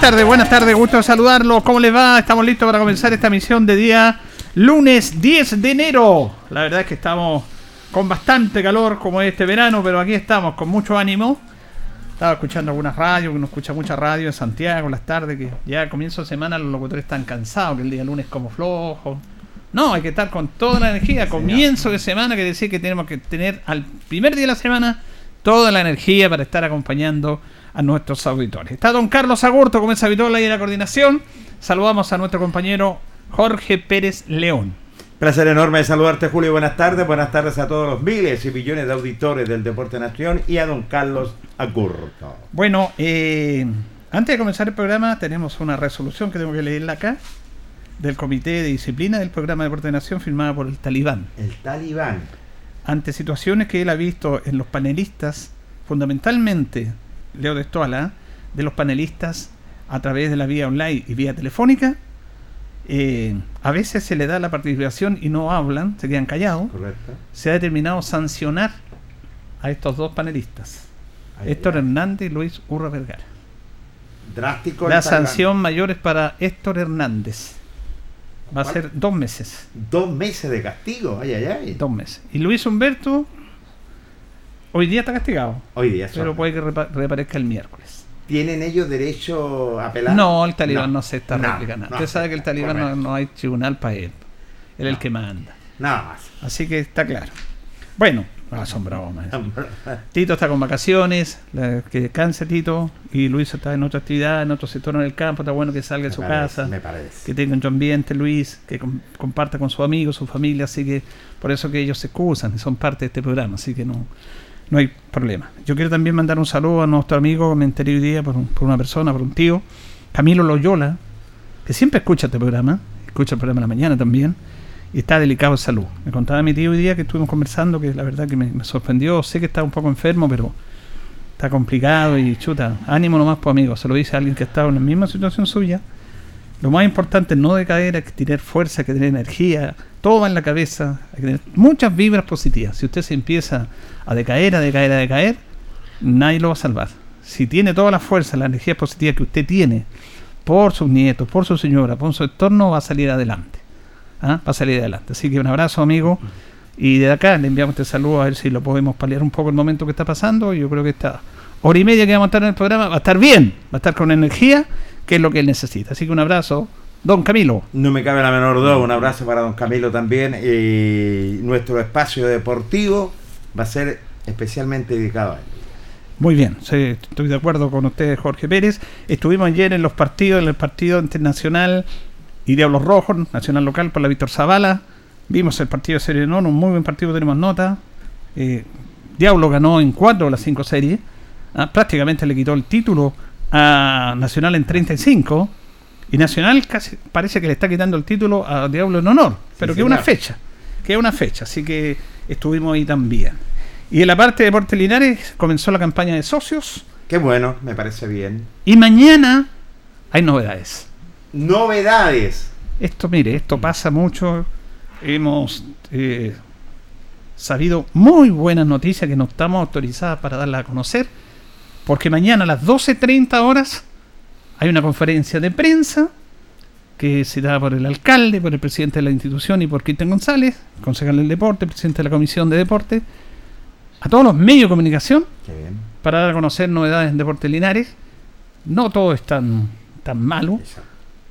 Tardes, buenas tardes, gusto saludarlos. ¿Cómo les va? Estamos listos para comenzar esta misión de día lunes 10 de enero. La verdad es que estamos con bastante calor como este verano, pero aquí estamos con mucho ánimo. Estaba escuchando algunas radios, que uno escucha mucha radio en Santiago las tardes, que ya a comienzo de semana los locutores están cansados, que el día lunes como flojo. No, hay que estar con toda la energía. Comienzo de semana, que decir que tenemos que tener al primer día de la semana toda la energía para estar acompañando a nuestros auditores. Está don Carlos Agurto, como es habitual ahí en la coordinación. Saludamos a nuestro compañero Jorge Pérez León. Placer enorme de saludarte, Julio. Buenas tardes. Buenas tardes a todos los miles y millones de auditores del Deporte Nación y a don Carlos Agurto. Bueno, eh, antes de comenzar el programa, tenemos una resolución que tengo que leerla acá del Comité de Disciplina del Programa Deporte de Nación firmada por el Talibán. El Talibán. Ante situaciones que él ha visto en los panelistas, fundamentalmente Leo de Estoala, de los panelistas a través de la vía online y vía telefónica. Eh, a veces se le da la participación y no hablan, se quedan callados. Correcto. Se ha determinado sancionar a estos dos panelistas, Héctor Hernández y Luis Urra Vergara. Drástico. La sanción mayor es para Héctor Hernández. Va a ser dos meses. Dos meses de castigo. Ay, ay, ay. Dos meses. Y Luis Humberto Hoy día está castigado. Hoy día Pero puede que reaparezca el miércoles. ¿Tienen ellos derecho a apelar? No, el talibán no, se está replicando. Usted sabe que el talibán no, hay tribunal para él. Él es el que manda. Nada más. Así que está claro. Bueno, asombrado más. Tito está con vacaciones, que descanse Tito, y Luis está en otra actividad, en otro sector en el campo, está bueno que salga de su casa, me parece. que tenga un ambiente Luis, que comparta con sus amigos, su familia, así que por eso que ellos se excusan y son parte de este programa, así que no, no hay problema. Yo quiero también mandar un saludo a nuestro amigo, me enteré hoy día por, una persona, por un tío, Camilo Loyola, que siempre escucha este programa, escucha el programa de la mañana también, está delicado de salud. Me contaba mi tío hoy día que estuvimos conversando, que la verdad que me, sorprendió, sé que está un poco enfermo, pero está complicado y chuta, ánimo nomás, pues amigo, se lo dice a alguien que ha estado en la misma situación suya. Lo más importante es no decaer, hay que tener fuerza, hay que tener energía, todo va en la cabeza, hay que tener muchas vibras positivas. Si usted se empieza a decaer, a decaer, a decaer, nadie lo va a salvar. si tiene toda la fuerza, la energía positiva que usted tiene por sus nietos, por su señora, por su entorno, va a salir adelante. ¿Ah? Va a salir adelante. Así que un abrazo, amigo. Y de acá le enviamos este saludo a ver si lo podemos paliar un poco el momento que está pasando. Yo creo que esta hora y media que vamos a estar en el programa va a estar bien, va a estar con energía, que es lo que él necesita. Así que un abrazo, don Camilo. No me cabe la menor duda, un abrazo para don Camilo también. Y nuestro espacio deportivo va a ser especialmente dedicado a él. Muy bien, sí, estoy de acuerdo con usted, Jorge Pérez. Estuvimos ayer en los partidos, en el partido internacional y Diablos Rojos, Nacional Local por la Víctor Zavala. Vimos el partido de Serie un muy buen partido, tenemos nota. Eh, Diablo ganó en cuatro de las cinco series. Ah, prácticamente le quitó el título a Nacional en 35. Y Nacional casi parece que le está quitando el título a Diablo en honor. Pero que es una fecha. Que es una fecha. Así que estuvimos ahí también. Y en la parte de Deportes Linares comenzó la campaña de socios. Qué bueno, me parece bien. Y mañana hay novedades. Novedades. Esto, mire, esto pasa mucho. Hemos eh, sabido muy buenas noticias que no estamos autorizadas para darlas a conocer. Porque mañana a las 12.30 horas hay una conferencia de prensa que se da por el alcalde, por el presidente de la institución y por Quinten González, concejal del deporte, presidente de la comisión de deporte a todos los medios de comunicación para dar a conocer novedades en Deportes Linares. No todo es tan, tan malo.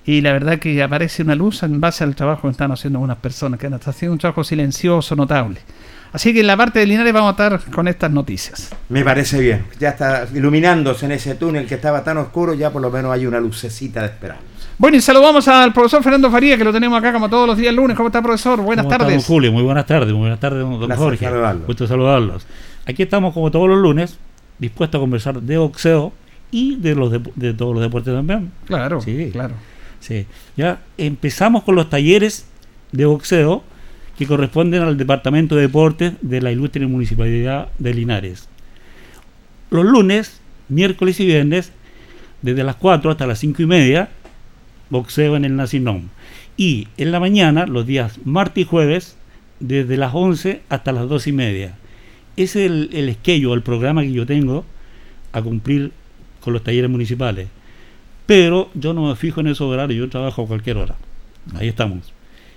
Y la verdad que aparece una luz en base al trabajo que están haciendo algunas personas, que están haciendo un trabajo silencioso, notable. Así que en la parte de Linares vamos a estar con estas noticias. Me parece bien. Ya está iluminándose en ese túnel que estaba tan oscuro, ya por lo menos hay una lucecita de esperanza. Bueno, y saludamos al profesor Fernando Faría, que lo tenemos acá como todos los días lunes. ¿Cómo está, profesor? Buenas tardes. Julio, muy buenas tardes. Muy buenas tardes, don Jorge. Saludarlos. Gusto saludarlos. Aquí estamos como todos los lunes, dispuestos a conversar de boxeo y de los de, todos los deportes también. Claro, sí, claro. Sí. Ya empezamos con los talleres de boxeo que corresponden al Departamento de Deportes de la Ilustre Municipalidad de Linares. Los lunes, miércoles y viernes, desde las 4 hasta las 5 y media, boxeo en el Nacinón. Y en la mañana, los días martes y jueves, desde las 11 hasta las 2 y media. Ese es el, el esquello, el programa que yo tengo a cumplir con los talleres municipales. Pero yo no me fijo en esos horarios, yo trabajo a cualquier hora. Ahí estamos.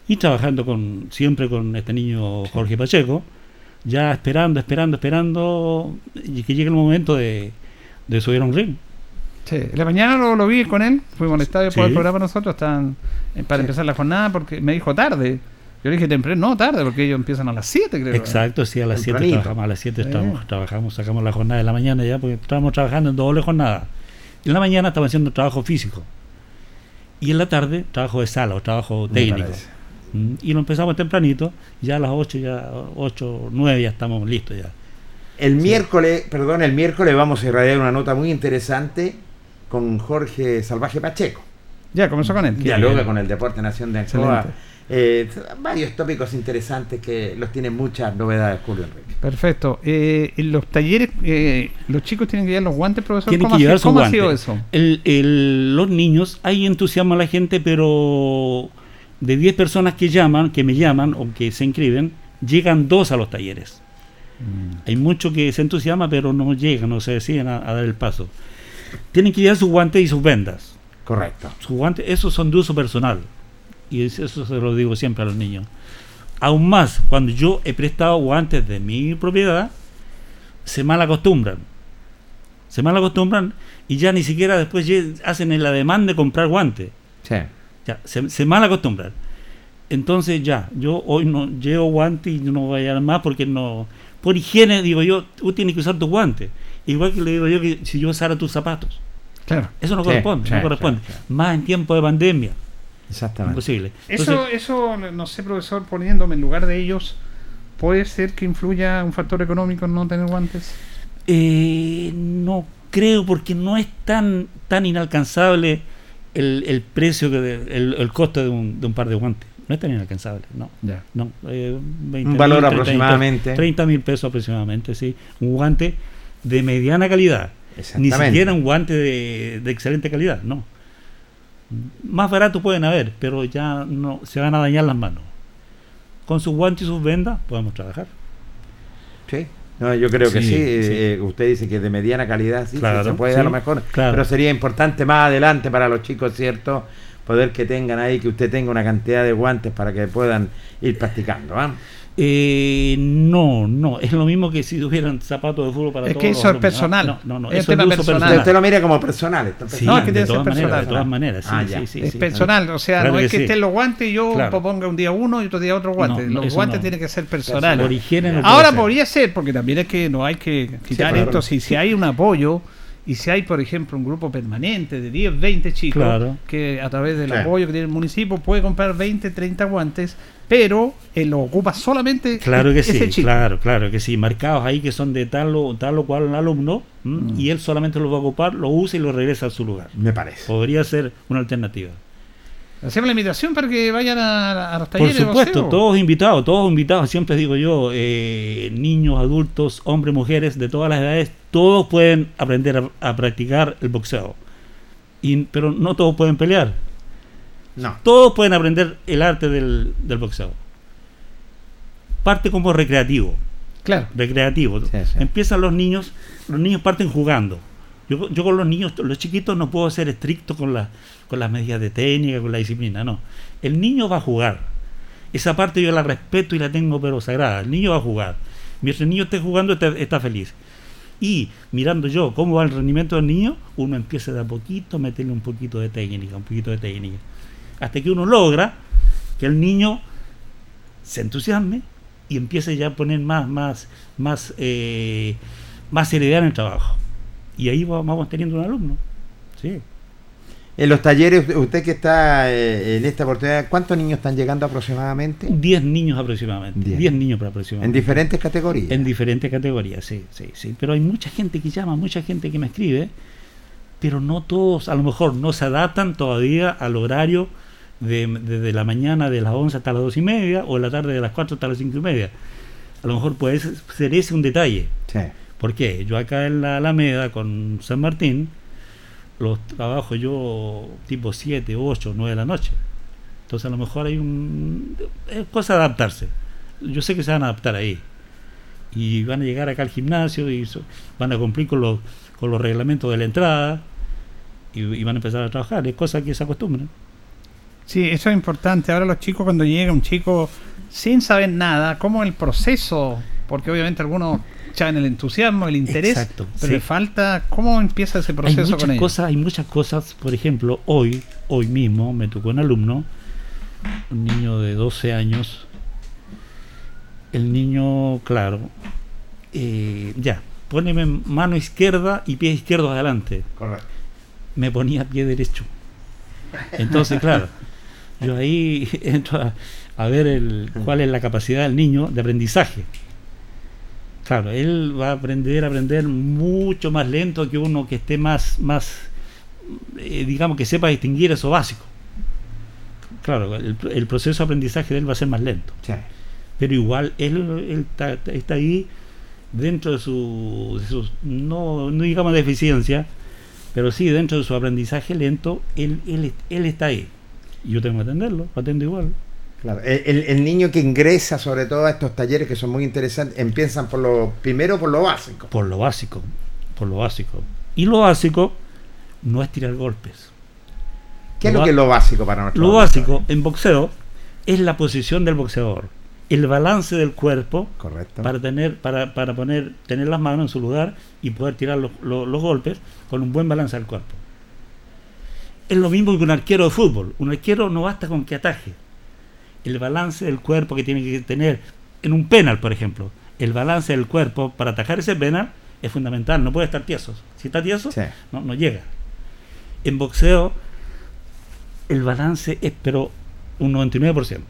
Y trabajando con siempre con este niño Jorge Pacheco, ya esperando, esperando, esperando y que llegue el momento de, de subir a un ring. Sí, la mañana lo, vi con él, fuimos al estadio por el programa nosotros, están eh, para empezar la jornada porque me dijo tarde. Yo le dije temprano, no tarde, porque ellos empiezan a las 7, creo. Exacto, sí, a las 7 trabajamos, a las 7 estamos, trabajamos, sacamos la jornada de la mañana ya, porque estábamos trabajando en doble jornada. Y en la mañana estaba haciendo trabajo físico. Y en la tarde, trabajo de sala o trabajo técnico. Mm, y lo empezamos tempranito, ya a las 8, ya 8, 9 ya estamos listos ya. El miércoles, perdón, el miércoles vamos a irradiar una nota muy interesante con Jorge Salvaje Pacheco. Ya, comenzó con él. Dialoga con el Deporte Nación de Ancoa. Eh, varios tópicos interesantes que los tienen muchas novedades, Julio Enrique. Perfecto. Eh, en los talleres, eh, los chicos tienen que llevar los guantes, profesor. Tienen que llevar ha sido eso? El, los niños, hay entusiasmo a la gente, pero de 10 personas que llaman, que me llaman o que se inscriben, llegan dos a los talleres. Mm. Hay muchos que se entusiasman, pero no llegan, no se deciden a dar el paso tienen que llevar sus guantes y sus vendas. Correcto. Sus guantes, esos son de uso personal. Y eso se lo digo siempre a los niños. Aún más, cuando yo he prestado guantes de mi propiedad, se mal acostumbran. Se mal acostumbran y ya ni siquiera después hacen la demanda de comprar guantes. Sí. Ya, se, se mal acostumbran. Entonces ya, yo hoy no llevo guantes y no voy a más porque no... Por higiene, digo yo, tú tienes que usar tus guantes. Igual que le digo yo que si yo usara tus zapatos. Claro. Eso no corresponde, no corresponde. Más en tiempo de pandemia. Exactamente. Imposible. eso, eso, no sé, profesor, poniéndome en lugar de ellos, ¿puede ser que influya un factor económico en no tener guantes? Eh, no creo, porque no es tan, tan inalcanzable el, el precio, que el, el, costo de un, de un par de guantes. No es tan inalcanzable, no. Ya. no eh, un valor aproximadamente. 30 mil pesos aproximadamente, sí. Un guante de mediana calidad. Ni siquiera un guante de, excelente calidad, no. Más barato pueden haber, pero ya no se van a dañar las manos. Con sus guantes y sus vendas podemos trabajar. Sí, No, yo creo que Sí, sí. sí. eh, usted dice que de mediana calidad sí, Claro, sí, se puede sí, a lo mejor, claro. pero sería importante más adelante para los chicos, ¿cierto? Poder que tengan ahí, que usted tenga una cantidad de guantes para que puedan ir practicando. ¿ah? Eh, no, no, es lo mismo que si tuvieran zapatos de fútbol para Es todos que los eso es personal. No, no, no, Es eso tema es personal. Usted, personal. usted lo mira como personal. esto es Sí, personal. No, es que de tiene que ser todas maneras, de personal. todas maneras, sí, Ah, sí, sí, es sí. personal, o sea, Claro no que es que sí. estén los guantes y yo Claro. ponga un día uno y otro día otro guante. No, los guantes no. tienen que ser personales. Ahora ser. podría ser, porque también es que no hay que quitar claro. esto, si, si hay un apoyo y si hay, por ejemplo, un grupo permanente de 10, 20 chicos Claro. que a través del apoyo que tiene el municipio puede comprar 20, 30 guantes, pero él lo ocupa solamente Claro que ese sí, claro, claro que sí, marcados ahí que son de tal o, tal o cual alumno. Mm. y él solamente los va a ocupar, lo usa y lo regresa a su lugar. Me parece. Podría ser una alternativa. Hacemos la invitación para que vayan a, a los Por talleres de supuesto, todos invitados, todos invitados, siempre digo yo, eh, niños, adultos, hombres, mujeres, de todas las edades, todos pueden aprender a, a practicar el boxeo. Y, pero no todos pueden pelear, No. todos pueden aprender el arte del, del boxeo. Parte como recreativo. Claro. recreativo. Sí, sí. Empiezan los niños, los niños parten jugando. Yo, yo con los niños, los chiquitos, no puedo ser estricto con, la, con las medidas de técnica, con la disciplina, no. El niño va a jugar. Esa parte yo la respeto y la tengo pero sagrada. El niño va a jugar. Mientras el niño esté jugando, está, está feliz. Y mirando yo cómo va el rendimiento del niño, uno empieza de a poquito a meterle un poquito de técnica, un poquito de técnica. Hasta que uno logra que el niño se entusiasme y empiece ya a poner más, más, más, eh, más seriedad en el trabajo. Y ahí va- vamos teniendo un alumno. Sí. En los talleres, usted que está eh, en esta oportunidad, ¿cuántos niños están llegando aproximadamente? 10 niños aproximadamente. Diez. 10 niños para En aproximadamente. diferentes categorías. En diferentes categorías, sí, sí, sí. Pero hay mucha gente que llama, mucha gente que me escribe, pero no todos, a lo mejor no se adaptan todavía al horario de, desde la mañana de las 11 hasta las 2 y media o en la tarde de las 4 hasta las 5 y media. A lo mejor puede ser ese un detalle. Sí. ¿Por qué? Yo acá en la Alameda con San Martín, los trabajo yo tipo 7, 8, 9 de la noche. Entonces a lo mejor hay un... Es cosa de adaptarse. Yo sé que se van a adaptar ahí. Y van a llegar acá al gimnasio y so- van a cumplir con los, con los reglamentos de la entrada y, y van a empezar a trabajar. Es cosa que se acostumbran. Sí, eso es importante. Ahora los chicos cuando llega un chico sin saber nada, cómo el proceso, porque obviamente algunos echaban el entusiasmo, el interés, Exacto, pero sí. le falta cómo empieza ese hay proceso muchas con ellos. cosas, hay muchas cosas, por ejemplo, hoy, hoy mismo me tocó un alumno, un niño de 12 años. El niño, claro, eh, ya, poneme mano izquierda y pie izquierdo adelante. Correcto. Me ponía pie derecho. Entonces, claro, yo ahí entro a, a ver el, cuál es la capacidad del niño de aprendizaje. Claro, él va a aprender a aprender mucho más lento que uno que esté más, más eh, digamos, que sepa distinguir eso básico. Claro, el, el proceso de aprendizaje de él va a ser más lento. Sí. Pero igual él, él está, está ahí dentro de su, de no, no digamos deficiencia, pero sí dentro de su aprendizaje lento, él, él, él está ahí. Yo tengo que atenderlo, lo atendo igual. Claro, el, el- niño que ingresa sobre todo a estos talleres que son muy interesantes, empiezan por lo primero por lo básico. Por lo básico, por lo básico. Y lo básico no es tirar golpes. ¿Qué es Lo que es lo básico para nuestro Lo básico en boxeo es la posición del boxeador, el balance del cuerpo Correcto. para tener para, para poner tener las manos en su lugar y poder tirar los, los- los golpes con un buen balance del cuerpo. Es lo mismo que un arquero de fútbol. Un arquero no basta con que ataje. El balance del cuerpo que tiene que tener en un penal, por ejemplo, el balance del cuerpo para atajar ese penal es fundamental. No puede estar tieso. Si está tieso, Sí. no, no llega. En boxeo, el balance es pero un 99%.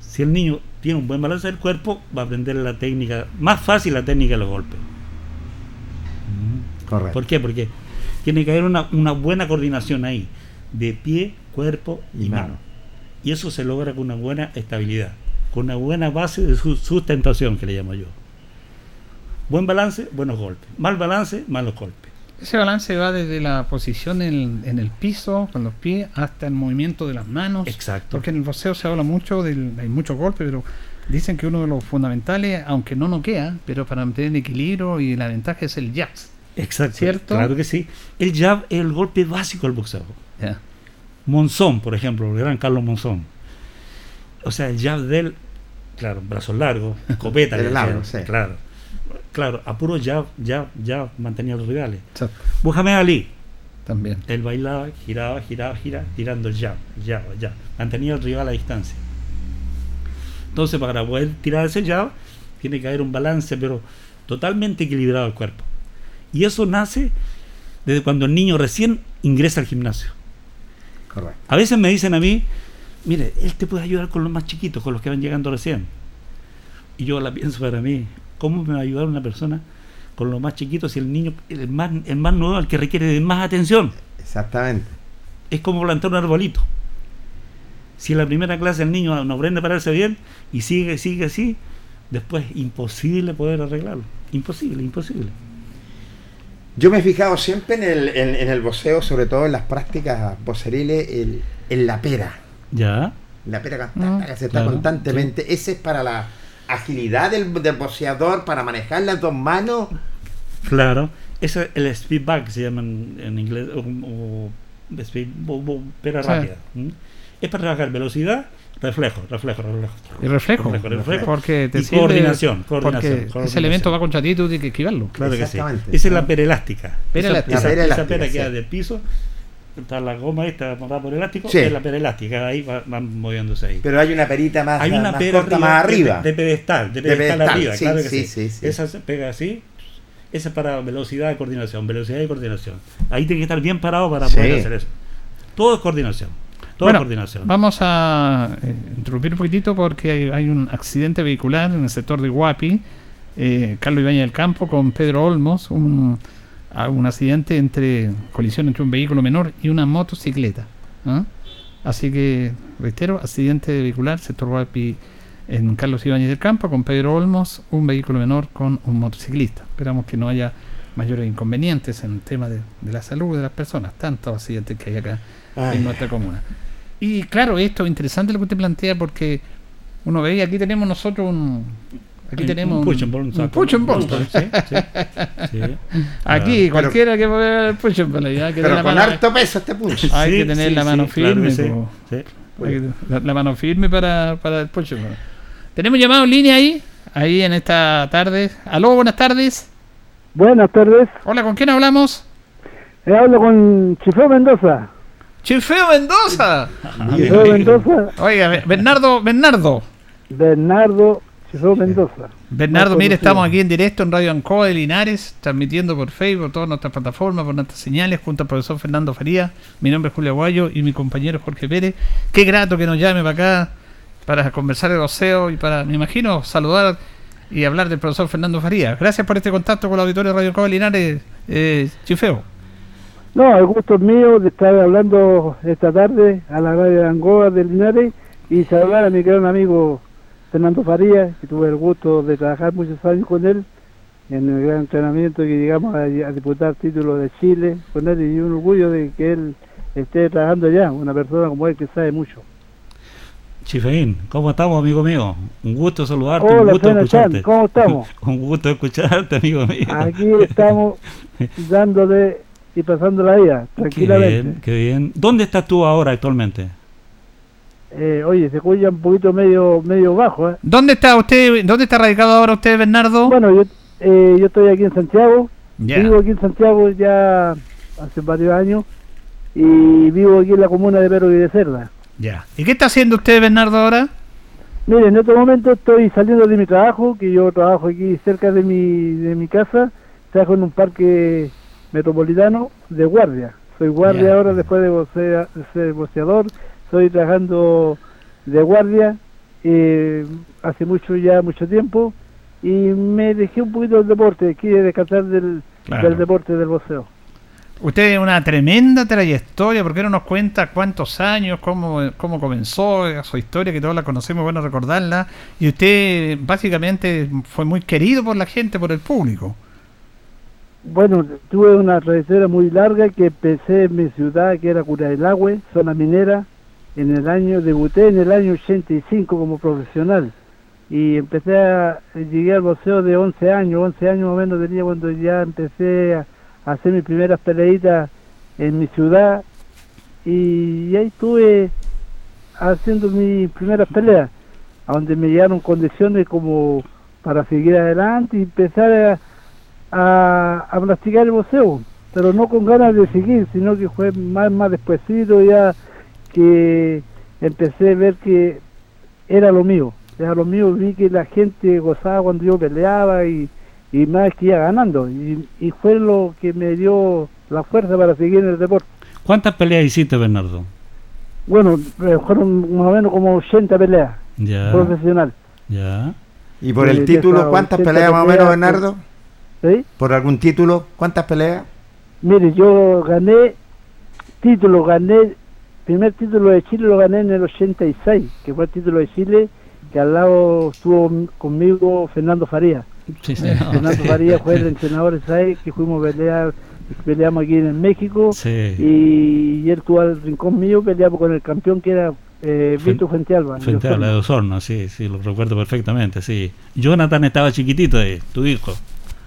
Si el niño tiene un buen balance del cuerpo, va a aprender la técnica, más fácil la técnica de los golpes. Correcto. ¿Por qué? Porque tiene que haber una, una buena coordinación ahí, de pie, cuerpo y, Y mano. mano. Y eso se logra con una buena estabilidad, con una buena base de su- sustentación, que le llamo yo. Buen balance, buenos golpes. Mal balance, malos golpes. Ese balance va desde la posición en, en el piso, con los pies, hasta el movimiento de las manos. Exacto. Porque en el boxeo se habla mucho, del, hay muchos golpes, pero Dicen que uno de los fundamentales, aunque no noquea, pero para mantener el equilibrio y la ventaja es el jazz. Exacto. ¿Cierto? Claro que sí. El jab es el golpe básico del boxeo. Monzón, por ejemplo, el gran Carlos Monzón. O sea, el jab de él, claro, brazos largos, escopeta, El largo, sí. claro. Claro, a puro jab, jab, jab mantenía los rivales. Ali, También. él bailaba, giraba, giraba, giraba, girando el jab, jab, jab. Mantenía al rival a distancia. Entonces, para poder tirar ese jab, tiene que haber un balance, pero totalmente equilibrado el cuerpo. Y eso nace desde cuando el niño recién ingresa al gimnasio. Correcto. A veces me dicen a mí, mire, él te puede ayudar con los más chiquitos, con los que van llegando recién. Y yo la pienso para mí, ¿cómo me va a ayudar una persona con los más chiquitos si el niño, el más, el más nuevo, el que requiere de más atención? Exactamente. Es como plantar un arbolito. Si en la primera clase el niño no aprende a pararse bien y sigue, sigue así, después imposible poder arreglarlo. Imposible, imposible. Yo me he fijado siempre en el, en, en el boxeo, sobre todo en las prácticas voceriles, el- en la pera. ¿Ya? La pera que Mm, que se está claro, constantemente. Ese es para la agilidad del, del boxeador, para manejar las dos manos. Claro. Ese es el speed back, se llama en, en inglés, o, o speed, bo- bo- pera Sí. rápida. Es para trabajar velocidad, reflejo, reflejo, reflejo. Y reflejo. Reflejo, reflejo. Porque te Y sirve- coordinación, coordinación, Porque ese elemento va contra ti y tú tienes que esquivarlo. Claro que sí. Esa es la pera elástica. Pera esa, elástica. esa- La pera esa elástica, pera queda sí. del piso, está la goma esta amarrada por elástico, Sí. es la pera elástica, ahí va- van moviéndose ahí. Pero hay una perita más, Hay una más pera corta más de- arriba. De, pedestal, de De pedestal, pedestal, arriba, sí, claro que sí, sí. sí, sí. Esa se pega así. Esa es para velocidad y coordinación, velocidad y coordinación. Ahí tiene que estar bien parado para Sí. poder hacer eso. Todo es coordinación. Bueno, coordinación. Vamos a eh, interrumpir un poquitito porque hay, hay un accidente vehicular en el sector de Guapi. Eh, Carlos Ibañez del Campo con Pedro Olmos. Un, a- un accidente entre colisión entre un vehículo menor y una motocicleta. ¿ah? Así que, reitero, accidente vehicular, sector Guapi en Carlos Ibáñez del Campo con Pedro Olmos, un vehículo menor con un motociclista. Esperamos que no haya mayores inconvenientes en el tema de, de la salud de las personas, tantos accidentes que hay acá Ay. en nuestra comuna. Y claro, esto es interesante lo que usted plantea porque uno ve, y aquí tenemos nosotros un... Aquí Un- tenemos un push and un saco. push and. Sí, sí, sí. Aquí Claro. cualquiera que pueda el push and Pero la con mano- harto peso este punch. Hay Sí, que tener sí, la sí, mano claro firme, que sí. po. Sí. Hay que- la, la mano firme para, para el push and. Tenemos llamado en línea ahí, ahí en esta tarde. Aló, buenas tardes. Buenas tardes, Hola, ¿con quién hablamos? Eh, hablo con Chifeo Mendoza. Chifeo Mendoza. Chifeo Mendoza, Oiga, Be- Bernardo, Bernardo. Bernardo Chifeo Mendoza. Bernardo, mire, estamos aquí en directo en Radio Ancoa de Linares, transmitiendo por Facebook, por todas nuestras plataformas, por nuestras señales, junto al profesor Fernando Faría. Mi nombre es Julio Aguayo y mi compañero Jorge Pérez. Qué grato que nos llame para acá para conversar de boxeo y para, me imagino, saludar y hablar del profesor Fernando Faría. Gracias por este contacto con la auditorio de Radio Ancoa de Linares, eh, Chifeo. No, el gusto es mío de estar hablando esta tarde a la radio de Angola de Linares y saludar a mi gran amigo Fernando Faría, que tuve el gusto de trabajar muchos años con él en el gran entrenamiento que llegamos a, a disputar títulos de Chile con él y un orgullo de que él esté trabajando allá, una persona como él que sabe mucho. Chifeín, ¿cómo estamos, amigo mío? Un gusto saludarte, un Hola, gusto Fena escucharte. Chan, ¿cómo estamos? un gusto escucharte, amigo mío. Aquí estamos dándole y pasando la vida, Qué tranquilamente. bien, qué bien. ¿Dónde estás tú ahora actualmente? Eh, oye, se escucha un poquito medio medio bajo. ¿eh? ¿Dónde está usted, dónde está radicado ahora usted, Bernardo? Bueno, yo, eh, yo estoy aquí en Santiago, Ya. vivo aquí en Santiago ya hace varios años y vivo aquí en la comuna de Perú y de Cerda. Ya. ¿Y qué está haciendo usted, Bernardo, ahora? Mire, en este momento estoy saliendo de mi trabajo, que yo trabajo aquí cerca de mi, de mi casa, trabajo en un parque metropolitano de guardia. Soy guardia ahora después de, vocea- de ser boxeador, estoy trabajando de guardia eh, hace mucho ya, mucho tiempo, y me dejé un poquito del deporte, quiero descansar del, Claro. del deporte del boxeo. Usted tiene una tremenda trayectoria, ¿por qué no nos cuenta cuántos años, cómo, cómo comenzó eh, su historia, que todos la conocemos, bueno recordarla? Y usted básicamente fue muy querido por la gente, por el público. Bueno, tuve una trayectoria muy larga que empecé en mi ciudad, que era Curailague, zona minera. En el año, debuté en el año 85 como profesional. y empecé a, llegué al boxeo de 11 años, 11 años más o menos tenía cuando ya empecé a, hacer mis primeras peleitas en mi ciudad y ahí estuve haciendo mis primeras peleas, a donde me llegaron condiciones como para seguir adelante y empezar a, a, a practicar el boxeo, pero no con ganas de seguir, sino que fue más, más despuesito ya que empecé a ver que era lo mío, era lo mío, vi que la gente gozaba cuando yo peleaba y, y más que iba ganando, y, y fue lo que me dio la fuerza para seguir en el deporte. ¿Cuántas peleas hiciste, Bernardo? Bueno, eh, fueron más o menos como 80 peleas Ya, profesional. ya. ¿Y por el ya título, cuántas 80 peleas más o menos, Bernardo? ¿Sí? ¿Por algún título, cuántas peleas? Mire, yo gané título, gané, primer título de Chile lo gané en el 86, que fue el título de Chile, que al lado estuvo conmigo Fernando Faría. Sí, sí. Fernando Faría fue el entrenador vez que fuimos a pelear, peleamos aquí en México, Sí. y, y él estuvo al rincón mío, peleamos con el campeón que era eh, Vito Fuentealba. Frente a la de Osorno, sí, sí, lo recuerdo perfectamente, sí. Jonathan estaba chiquitito ahí, tu hijo.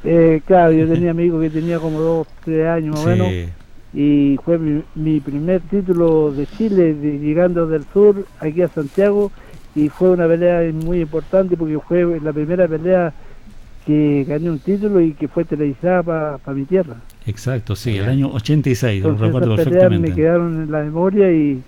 Eh, claro, yo tenía amigos que tenía como dos, tres años más o menos. Y fue mi, mi primer título de Chile de- llegando del sur aquí a Santiago y fue una pelea muy importante porque fue la primera pelea que gané un título y que fue televisada para mi tierra. exacto, sí, el año 86, lo Entonces recuerdo esas peleas me perfectamente. quedaron en la memoria y,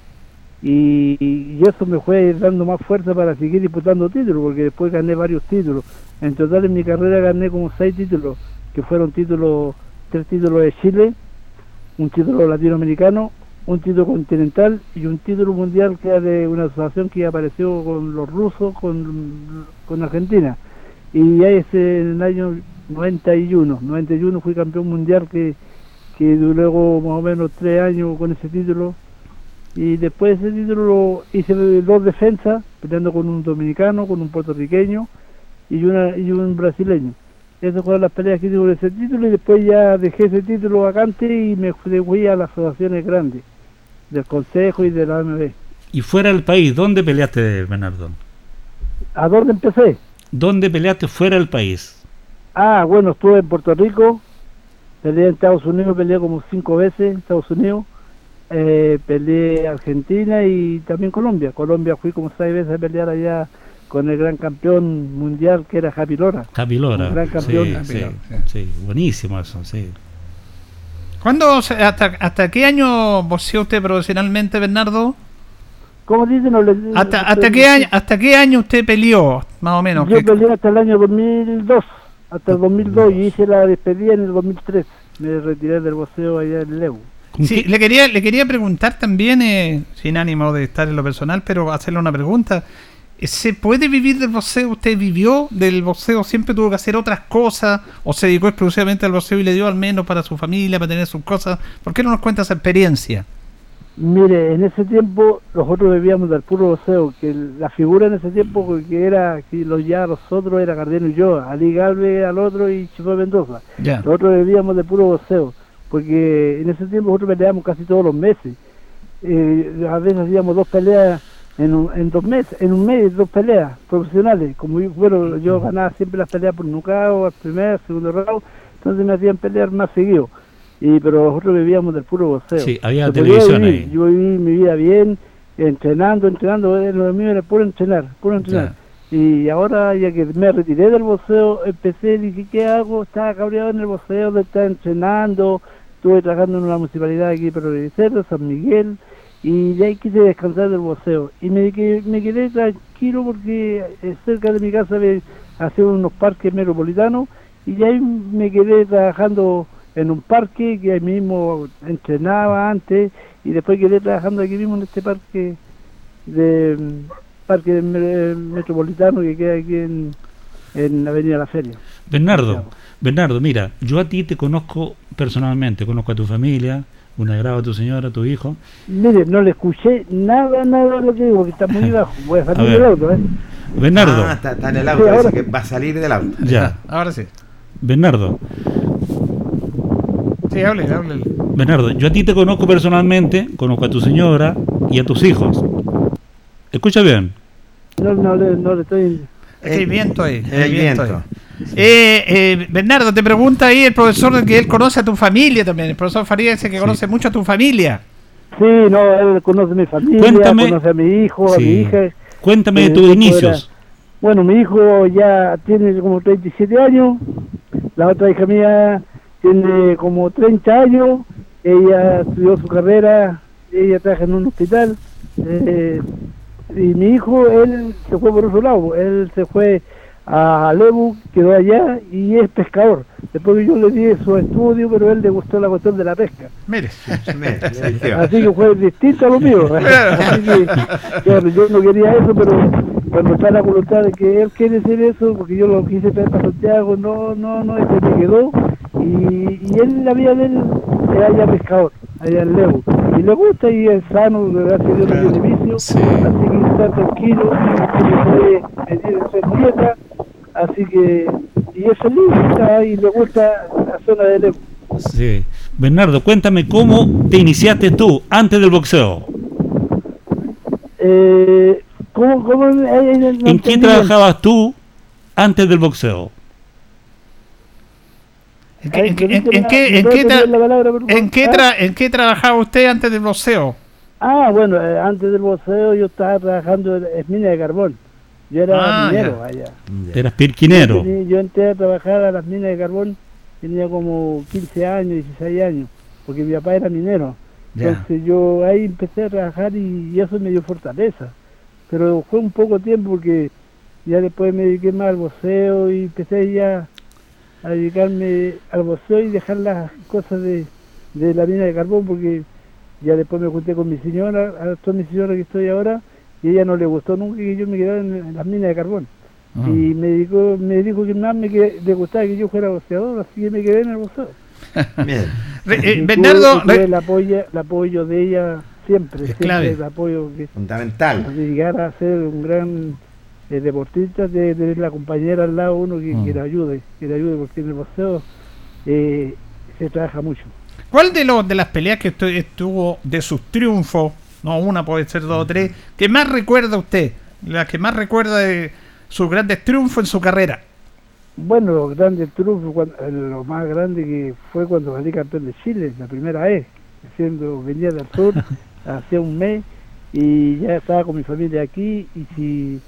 y, y eso me fue dando más fuerza para seguir disputando títulos porque después gané varios títulos. En total en mi carrera gané como seis títulos, que fueron títulos, tres títulos de Chile, un título latinoamericano, un título continental y un título mundial que era de una asociación que apareció con los rusos, con, con Argentina. Y ahí es en el año 91, 91 fui campeón mundial que, que luego más o menos tres años con ese título. Y después de ese título lo hice dos defensas, peleando con un dominicano, con un puertorriqueño y, una, y un brasileño. Esas fueron las peleas que hice con ese título y después ya dejé ese título vacante y me fui fui a las asociaciones grandes, del Consejo y de la AMB. Y fuera del país, ¿dónde peleaste, Bernardo? ¿A dónde empecé? ¿Dónde peleaste fuera del país? Ah, bueno, estuve en Puerto Rico, peleé en Estados Unidos, peleé como cinco veces en Estados Unidos, eh, peleé Argentina y también Colombia. Colombia fui como seis veces a pelear allá con el gran campeón mundial que era Javi Lora. Javi Lora. Un gran campeón. Sí, Javi sí, Lora, sí, buenísimo eso, sí. ¿Cuándo, hasta, ¿Hasta qué año boxeó usted profesionalmente, Bernardo? ¿Cómo dicen? No le- ¿Hasta, hasta, qué, año, ¿Hasta qué año usted peleó, más o menos? Yo ¿Qué- peleé hasta el año 2002, hasta el 2002 y hice la despedida en el 2003. Me retiré del boxeo allá en Leu. ¿Con Sí, qué- le quería, le quería preguntar también, eh, sin ánimo de estar en lo personal, pero hacerle una pregunta. ¿Se puede vivir del boxeo? ¿Usted vivió del boxeo? ¿Siempre tuvo que hacer otras cosas? ¿O se dedicó exclusivamente al boxeo y le dio al menos para su familia, para tener sus cosas? ¿Por qué no nos cuenta esa experiencia? Mire, en ese tiempo nosotros vivíamos del puro boxeo, que la figura en ese tiempo que era, que los ya los otros era Gardeno y yo, Ali Galvez al otro y Chico Mendoza. Ya. Nosotros vivíamos del puro boxeo, porque en ese tiempo nosotros peleábamos casi todos los meses. Eh, a veces hacíamos dos peleas en, un- en dos meses, en un mes, dos peleas profesionales. Como yo, bueno, yo ganaba siempre las peleas por nucao, al primer, segundo round, entonces me hacían pelear más seguido. Y, pero nosotros vivíamos del puro boxeo. Sí, había televisión vivir, ahí. Yo viví mi vida bien, entrenando, entrenando, eh, lo mío era puro entrenar, puro entrenar. Y ahora, ya que me retiré del boxeo, empecé, dije, ¿qué hago? Estaba cabreado en el boxeo, de estar entrenando, estuve trabajando en una municipalidad aquí, pero de San Miguel, y de ahí quise descansar del boxeo. Y me, me quedé tranquilo porque eh, cerca de mi casa me unos parques metropolitanos, y de ahí me quedé trabajando en un parque que ahí mismo entrenaba antes, y después quedé trabajando aquí mismo en este parque de parque me- metropolitano que queda aquí en, en Avenida La Feria. Bernardo, Bernardo, mira, yo a ti te conozco personalmente, conozco a tu familia, un agrado a tu señora, a tu hijo. Mire, no le escuché nada, nada de lo que digo, que está muy bajo. Voy a salir A ver. del auto, ¿eh? Bernardo, Ah, está, está en el auto, Sí, ahora- que va a salir del auto. ya, Ahora sí. Bernardo, Sí, hable, hable. Bernardo, yo a ti te conozco personalmente, conozco a tu señora y a tus hijos. Escucha bien, No, no, le, no le estoy... Es que hay viento ahí. Hay viento. ahí. Eh, eh, Bernardo, te pregunta ahí el profesor que él conoce a tu familia también. El profesor Faría dice que conoce mucho a tu familia. Sí, no, él conoce a mi familia, Cuéntame- conoce a mi hijo, a mi hija. Cuéntame de Eh, tus inicios. Bueno, mi hijo ya tiene como 37 años, la otra hija mía tiene como 30 años, ella estudió su carrera, ella trabaja en un hospital, eh, y mi hijo, él se fue por otro lado, él se fue a Lebu, quedó allá y es pescador. Después que yo le di su estudio, pero a él le gustó la cuestión de la pesca. Mire. Así que fue distinto a lo mío. Así que, claro, yo no quería eso, pero cuando está la voluntad de que él quiere hacer eso, porque yo lo quise traer para Santiago, no, no, no, este me quedó. Y, y él, la vida de él, es allá pescador, allá en Levo. Y le gusta y es sano, gracias a Dios no tiene vicio. Sí. Así que está tranquilo, y puede venir a ser nieta. Así que, y es feliz, está, y le gusta la zona de Levo. Sí. Bernardo, cuéntame cómo te iniciaste tú antes del boxeo. Eh, ¿Cómo, cómo, eh, eh, no ¿En qué trabajabas tú antes del boxeo? ¿En qué, en qué trabajaba usted antes del boxeo? Ah, bueno, eh, antes del boxeo yo estaba trabajando en, en mina de carbón. Yo era Ah, minero ya. allá. Eras pirquinero. Yo, yo entré a trabajar a las minas de carbón, tenía como 15 años, 16 años, porque mi papá era minero. Ya. Entonces yo ahí empecé a trabajar y, y eso me dio fortaleza. Pero fue un poco tiempo porque ya después me dediqué más al boxeo y empecé ya a dedicarme al boxeo y dejar las cosas de, de la mina de carbón porque ya después me junté con mi señora, a mi señora que estoy ahora, y ella no le gustó nunca que yo me quedara en, en las minas de carbón. Ah. Y me, dedicó, me dijo que más me que- le gustaba que yo fuera boxeador, así que me quedé en el boxeo. Bien. Re- eh, Bernardo, tuve el, apoyo, el apoyo de ella siempre, siempre clave. el apoyo que Fundamental. de llegar a ser un gran eh, deportista, de tener la compañera al lado uno que, Mm. que le ayude, que le ayude porque en el boxeo eh, se trabaja mucho. ¿cuál de los de las peleas que usted estuvo de sus triunfos, no una puede ser dos o tres, que más recuerda usted? La que más recuerda de sus grandes triunfos en su carrera. Bueno, los grandes triunfos, eh, lo más grande que fue cuando salí campeón de Chile, la primera vez, siendo venía del sur, hacía un mes, y ya estaba con mi familia aquí, y si,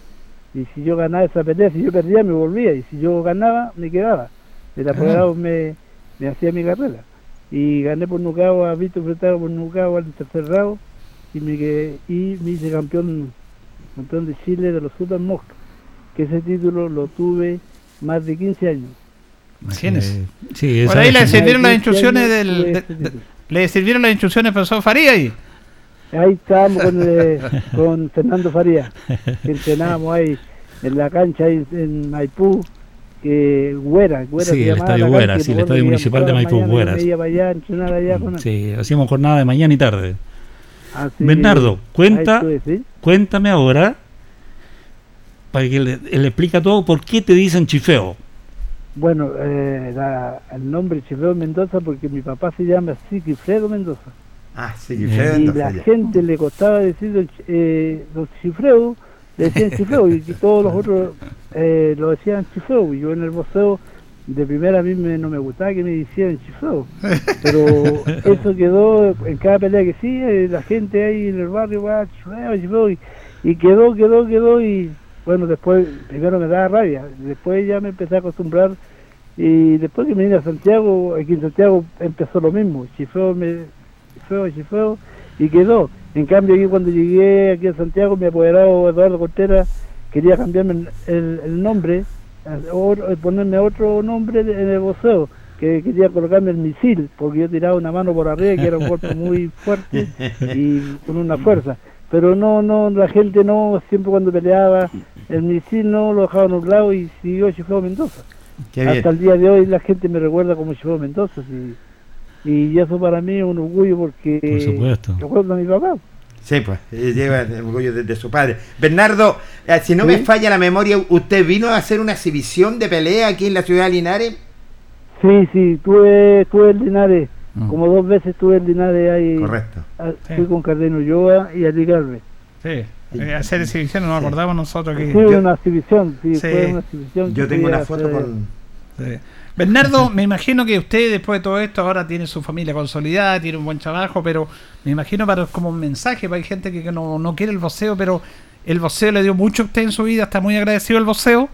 y si yo ganaba esa pelea, si yo perdía me volvía, y si yo ganaba me quedaba. El apoderado me, me hacía mi carrera. Y gané por nucao a Víctor Furtado por nucao al tercer round, y me, quedé- y me hice campeón, campeón de Chile de los Super Mosca, que ese título lo tuve más de 15 años. Imagínese. Sí, Por ahí le sirvieron las Más de 15 instrucciones del. de- de- le sirvieron las instrucciones profesor Faría ahí. Ahí estábamos con, eh, con Fernando Faría, que entrenábamos ahí en la cancha ahí en Maipú, que Güera, Güera Sí, el estadio Güera, sí, el estadio municipal de Maipú, mañanas, Güeras. Me iba para allá a entrenar allá con él. Sí, hacíamos jornada de mañana y tarde. Así que Bernardo, cuenta- estuve, ¿sí? Cuéntame ahora, para que le, le explica todo, por qué te dicen chifeo. Bueno, eh, la- el nombre Chifredo Mendoza porque mi papá se llama Sigifredo Mendoza. Ah, sí, Bien. Fredo, y la ya. gente le costaba decir eh, los chifreos, le decían chifreo y todos los otros eh, lo decían chifreo y yo en el boxeo de primera a mí me- no me gustaba que me hicieran chifreo pero eso quedó en cada pelea que sí la gente ahí en el barrio va chifreo, chifreo y, y quedó, quedó, quedó y bueno después primero me daba rabia después ya me empecé a acostumbrar y después que me vine a Santiago aquí en Santiago empezó lo mismo chifreo me chifeo, chifeo, y quedó. En cambio, aquí cuando llegué aquí a Santiago, mi apoderado Eduardo Contreras quería cambiarme el, nombre, o- ponerme otro nombre de- en el boxeo, que quería colocarme el misil, porque yo tiraba una mano por arriba, que era un golpe muy fuerte y con una fuerza. Pero no, no, la gente no, siempre cuando peleaba, el misil no lo dejaban a un lado y siguió Chifeo Mendoza. Hasta el día de hoy la gente me recuerda como Chifeo Mendoza. sí. Y eso para mí es un orgullo porque Por supuesto. recuerdo a mi papá. Sí, pues, eh, lleva el orgullo de, de su padre. Bernardo, eh, si no Sí. me falla la memoria, ¿usted vino a hacer una exhibición de pelea aquí en la ciudad de Linares? Sí, sí, tuve, estuve en Linares, Mm. como dos veces estuve en Linares ahí. Correcto. Ah, Sí. Fui con Cardeno Yoa y Ali Galvez. Sí. eh, hacer exhibición, nos Sí. acordamos nosotros que... Sí, una exhibición, sí, Sí. fue una exhibición. Yo tengo una foto hacer. con. Bernardo, me imagino que usted después de todo esto ahora tiene su familia consolidada, tiene un buen trabajo, pero me imagino para como un mensaje para hay gente que no, no quiere el boxeo, pero el boxeo le dio mucho a usted en su vida, está muy agradecido el boxeo.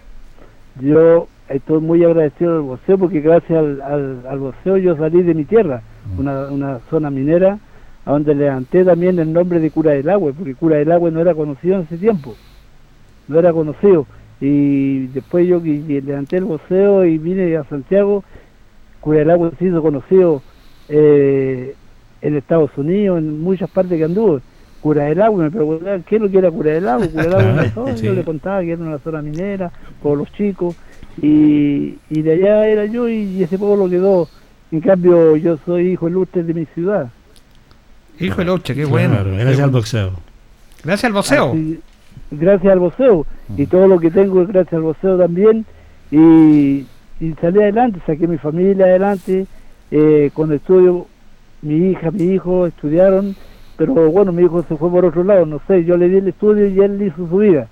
Yo estoy muy agradecido del boxeo porque gracias al, al, al boxeo yo salí de mi tierra, una, una zona minera, a donde levanté también el nombre de Cura del Agua, porque Cura del Agua no era conocido en ese tiempo, no era conocido. Y después yo que- que levanté el boxeo y vine a Santiago, Cura del Agua se hizo conocido eh, en Estados Unidos, en muchas partes que anduvo. Cura del Agua, me preguntaban qué es lo que era Cura del Agua. Cura del Agua era una zona, Sí. yo le contaba que era una zona minera, por los chicos, y, y de allá era yo y, y ese pueblo quedó. En cambio, yo soy hijo ilustre de mi ciudad. Hijo de Loche, qué bueno. Claro, gracias al boxeo. Gracias al boxeo. Así- gracias al boxeo. Y todo lo que tengo es gracias al boxeo también. Y, y salí adelante, saqué mi familia adelante. eh, con estudio, mi hija, mi hijo estudiaron. Pero bueno, mi hijo se fue por otro lado, no sé. Yo le di el estudio y él hizo su vida.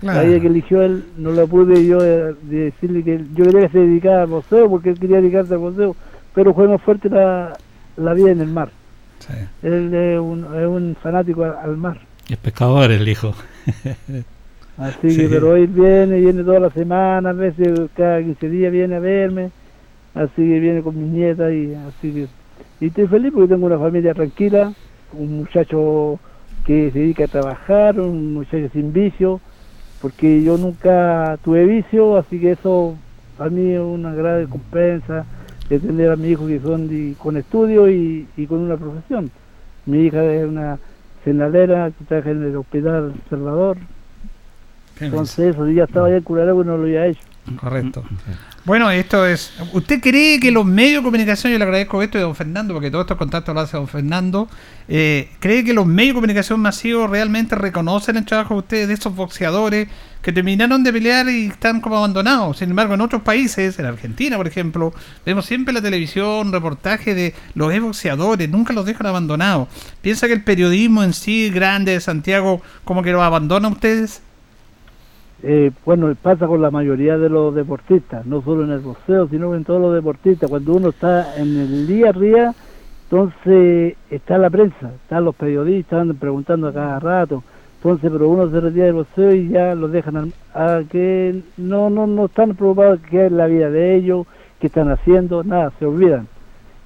Claro. La vida que eligió él, no la pude yo eh, decirle que yo quería que se dedicara al boxeo porque él quería dedicarse al boxeo. Pero fue más fuerte la, la vida en el mar. Sí. Él es un, es un fanático al- al mar. Es pescador el hijo. Así Sí. que, pero él viene, viene todas las semanas, a veces cada 15 días viene a verme, así que viene con mis nietas y así que... Y estoy feliz porque tengo una familia tranquila, un muchacho que se dedica a trabajar, un muchacho sin vicio, porque yo nunca tuve vicio, así que eso a mí es una gran recompensa de tener a mi hijo que son de- con estudio y, y con una profesión. Mi hija es una senadera que trabaja en el hospital Salvador, entonces eso, ya estaba ya en Curaragua y no lo había hecho. Correcto. Bueno, esto es. ¿Usted cree que los medios de comunicación, yo le agradezco esto de don Fernando, porque todos estos contactos lo hace don Fernando, eh, ¿cree que los medios de comunicación masivos realmente reconocen el trabajo de ustedes, de esos boxeadores que terminaron de pelear y están como abandonados? Sin embargo, en otros países, en Argentina, por ejemplo, vemos siempre en la televisión reportajes de los ex boxeadores, nunca los dejan abandonados. ¿Piensa que el periodismo en sí, grande de Santiago, como que los abandona a ustedes? Eh, bueno, pasa con la mayoría de los deportistas, no solo en el boxeo, sino en todos los deportistas. Cuando uno está en el día a día, entonces está la prensa, están los periodistas, preguntando a cada rato. Entonces, pero uno se retira del boxeo y ya los dejan al- a que no, no, no están preocupados qué es la vida de ellos, qué están haciendo, nada, se olvidan.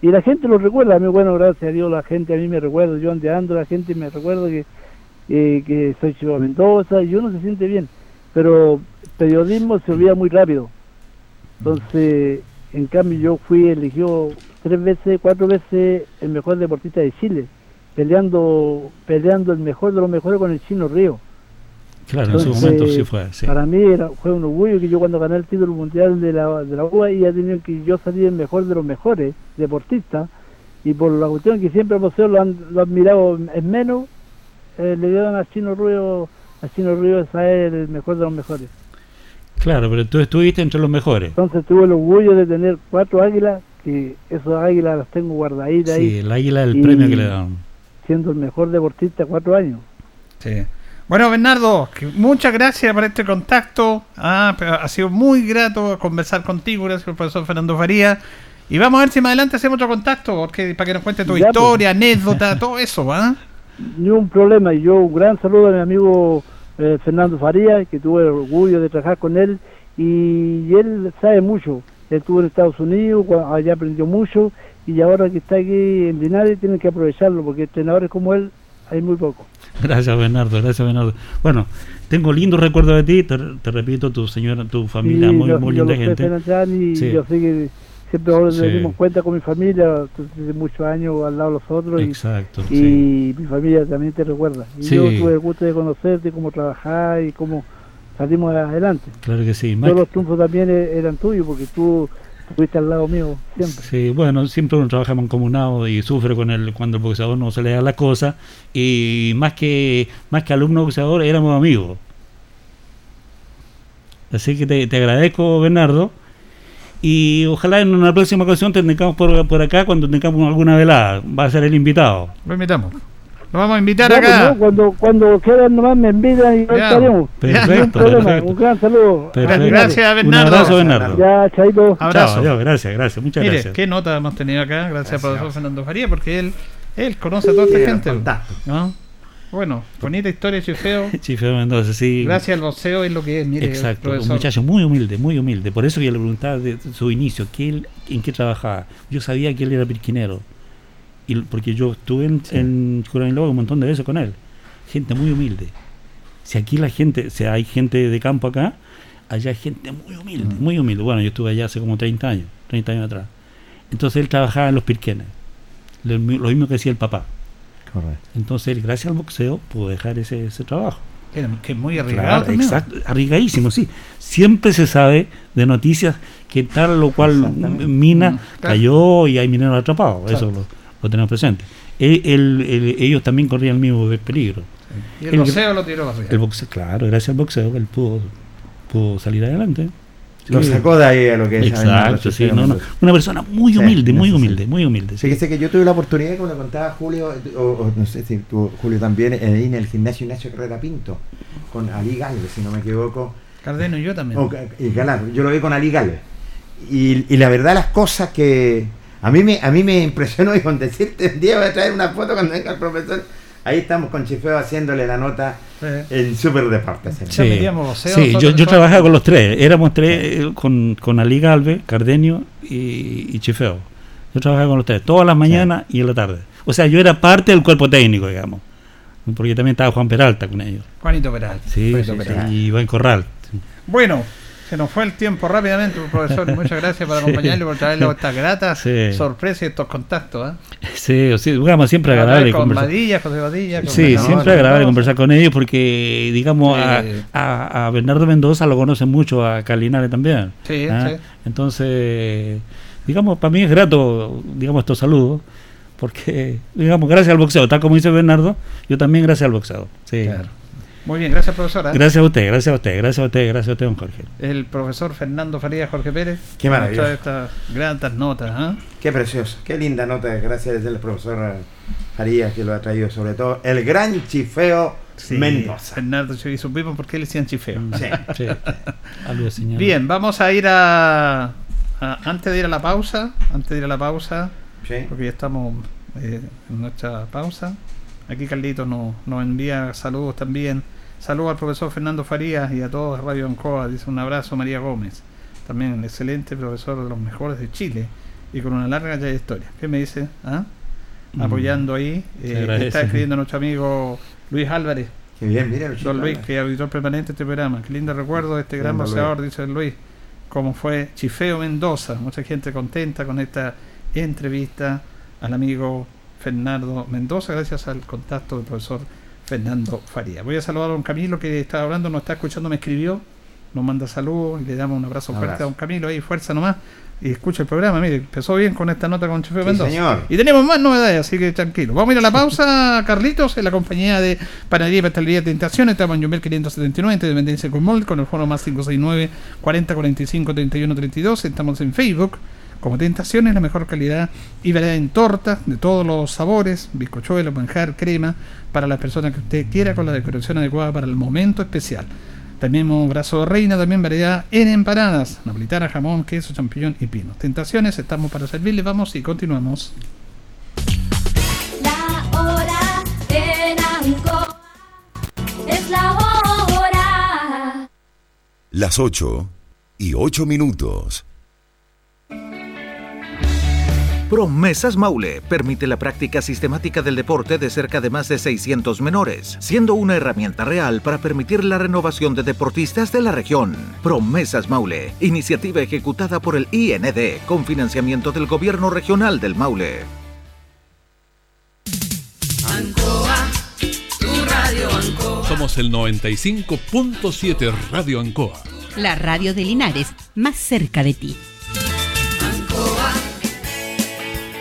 Y la gente lo recuerda, a mí, bueno, gracias a Dios, la gente a mí me recuerda, yo ande ando, la gente me recuerda que, eh, que soy Chivo Mendoza y uno se siente bien pero el periodismo se olvida muy rápido. Entonces, en cambio, yo fui elegido tres veces, cuatro veces el mejor deportista de Chile, peleando peleando el mejor de los mejores con el Chino Río. Claro, en su momento sí fue. sí. Para mí era, fue un orgullo que yo cuando gané el título mundial de la, de la UA ya tenía que yo salí el mejor de los mejores deportistas y por la cuestión que siempre el boxeo lo han, lo han mirado en menos, eh, le dieron a Chino Río, a Chino Río a ser el mejor de los mejores. Claro, pero tú estuviste entre los mejores. Entonces tuve el orgullo de tener cuatro águilas, que esas águilas las tengo guardaditas Sí, ahí, el águila del premio que le dan. siendo el mejor deportista cuatro años. Sí. Bueno, Bernardo, muchas gracias por este contacto. Ah, pero ha sido muy grato conversar contigo, gracias al profesor Fernando Faría. Y vamos a ver si más adelante hacemos otro contacto, porque para que nos cuente tu Ya, pues. historia, anécdota, todo eso, ¿ah? Ni un problema, y yo un gran saludo a mi amigo eh, Fernando Faría, que tuve el orgullo de trabajar con él, y él sabe mucho. Él estuvo en Estados Unidos, allá aprendió mucho, y ahora que está aquí en Linares tienen que aprovecharlo, porque entrenadores como él hay muy pocos. Gracias, Bernardo. Gracias, Bernardo. Bueno, tengo lindos recuerdos de ti. Te, te repito, tu señora, tu familia, Sí, muy, yo, muy yo linda gente. Y Sí. yo sé que siempre ahora Sí. nos dimos cuenta con mi familia, desde muchos años al lado de los otros, y Exacto. y sí. mi familia también te recuerda. Y Sí. yo tuve el gusto de conocerte, cómo trabajar y cómo salimos adelante. Claro que sí. Todos los triunfos también e- eran tuyos porque tú estuviste al lado mío siempre. Sí, bueno, siempre uno trabaja mancomunado y sufre con el cuando el boxeador no se le da la cosa y más que más que alumno boxeador éramos amigos. Así que te, te agradezco, Bernardo. Y ojalá en una próxima ocasión te tengamos por, por acá cuando tengamos alguna velada. Va a ser el invitado. Lo invitamos. Lo vamos a invitar Ya, pues, acá. no, cuando, cuando quieran nomás me invitan y Ya. estaremos. Perfecto. Un gran saludo. Perfecto. Gracias, Un Bernardo. abrazo, Bernardo. Ya, chaito. Abrazo. Chao, adiós, gracias, gracias, muchas Mire, gracias. qué nota hemos tenido acá, gracias, al profesor Fernando Faría, porque él, él conoce a toda esta gente. ¿no? Bueno, bonita historia, Chifeo. Chifeo Mendoza, sí. Gracias al boxeo es lo que es, mire, Exacto, un muchacho muy humilde, muy humilde. Por eso yo le preguntaba de su inicio, ¿qué él, ¿en qué trabajaba? Yo sabía que él era pirquinero, y, porque yo estuve en, en Curaniló un montón de veces con él. Gente muy humilde. Si aquí la gente, si hay gente de campo acá, allá hay gente muy humilde, Mm. muy humilde. Bueno, yo estuve allá hace como 30 años, 30 años atrás. Entonces él trabajaba en los pirquenes, lo, lo mismo que hacía el papá. Correcto. Entonces él, gracias al boxeo, pudo dejar ese, ese trabajo. Que, es muy arriesgado Claro, también. exacto, arriesgadísimo, sí. Siempre se sabe de noticias que tal o cual mina Mm, claro. cayó y hay mineros atrapados. Eso lo, lo tenemos presente. El- el- ellos también corrían el mismo peligro. Y el el- boxeo lo tiró arriba. El boxeo, claro, gracias al boxeo él pudo, pudo salir adelante. Lo sacó de ahí a lo que es. Exacto, sí, no, no. Una persona muy Sí, humilde, muy humilde, muy humilde. sí. Fíjese que yo tuve la oportunidad, como le contaba Julio, o, o no sé si tú, Julio también, eh, ahí en el gimnasio Ignacio Carrera Pinto, con Ali Galvez, si no me equivoco. Cardeno y yo también. O, y claro, yo lo vi con Ali Galvez. Y, y la verdad, las cosas que a mí me, a mí me impresionó, y con decirte, un día voy a traer una foto cuando venga el profesor. Ahí estamos con Chifeo haciéndole la nota Sí. en Super Deportes. Sí, nosotros yo, trabajaba con los tres. Éramos tres eh, con, con Ali Galvez, Cardenio y, y Chifeo. Yo trabajaba con los tres, todas las mañanas y en la tarde. O sea, yo era parte del cuerpo técnico, digamos. Porque también estaba Juan Peralta con ellos. Juanito Peralta. Sí, Juanito sí, Peralta. sí, y Iván Corral. Bueno, se nos fue el tiempo rápidamente, profesor. Muchas gracias por acompañarle, por traerle estas gratas Sí. sorpresas y estos contactos. ¿eh? Sí, sí, digamos, siempre agradable con conversar. Badilla, José Badilla. con Sí, siempre agradable conversar con ellos porque, digamos, a, Sí. a- a Bernardo Mendoza lo conocen mucho, a Calinare también. Sí, ¿ah? sí. Entonces, digamos, para mí es grato, digamos, estos saludos, porque, digamos, gracias al boxeo, tal como dice Bernardo, yo también gracias al boxeo. Sí. Claro. Muy bien, gracias, profesora. Gracias a usted, gracias a usted, gracias a usted, gracias a usted, don Jorge. El profesor Fernando Farías Jorge Pérez. Qué maravilla. estas grandes notas. ¿ah? Qué precioso, qué linda nota, gracias al profesor Farías que lo ha traído, sobre todo el gran Chifeo Mendoza. Fernando, y supimos por qué le decían chifeo. Sí. Sí. Algo. Bien, vamos a ir a, a- Antes de ir a la pausa, antes de ir a la pausa, Sí. porque ya estamos eh, en nuestra pausa. Aquí Carlitos nos, nos envía saludos también. Saludos al profesor Fernando Farías y a todos de Radio Ancoa. Dice un abrazo María Gómez. También un excelente profesor de los mejores de Chile y con una larga trayectoria. ¿Qué me dice? ¿Ah? Mm. Apoyando ahí. Eh, está escribiendo nuestro amigo Luis Álvarez. Qué bien, mira. Don chicos. Luis, que es auditor permanente de este programa. Qué lindo recuerdo de este gran boxeador, dice Luis. Como fue Chifeo Mendoza. Mucha gente contenta con esta entrevista al amigo Fernando Mendoza, gracias al contacto del profesor Fernando Faría. Voy a saludar a don Camilo que estaba hablando, nos está escuchando, me escribió, nos manda saludos y le damos un abrazo fuerte a don Camilo ahí, fuerza nomás. Y escucha el programa, mire, empezó bien con esta nota con Chifeo Sí, Mendoza. señor. Y tenemos más novedades, así que tranquilo. Vamos a ir a la pausa, Carlitos, en la compañía de Panadería y Pastelería Tentación. Estamos en Yumbel 579, entre Dependencia con Mall, con el foro más 569 40 45 31 32. Estamos en Facebook como Tentaciones, la mejor calidad y variedad en tortas de todos los sabores, bizcochuelo, manjar, crema, para las personas que usted quiera, con la decoración adecuada para el momento especial. Tenemos brazo de reina, también variedad en empanadas, napolitana, jamón, queso, champiñón y pino. Tentaciones, estamos para servirles, vamos y continuamos. La hora en Ancoa es la hora. Las 8 y 8 minutos. Promesas Maule permite la práctica sistemática del deporte de cerca de más de 600 menores, siendo una herramienta real para permitir la renovación de deportistas de la región. Promesas Maule, iniciativa ejecutada por el IND con financiamiento del Gobierno Regional del Maule. Somos el 95.7 Radio Ancoa. La radio de Linares, más cerca de ti.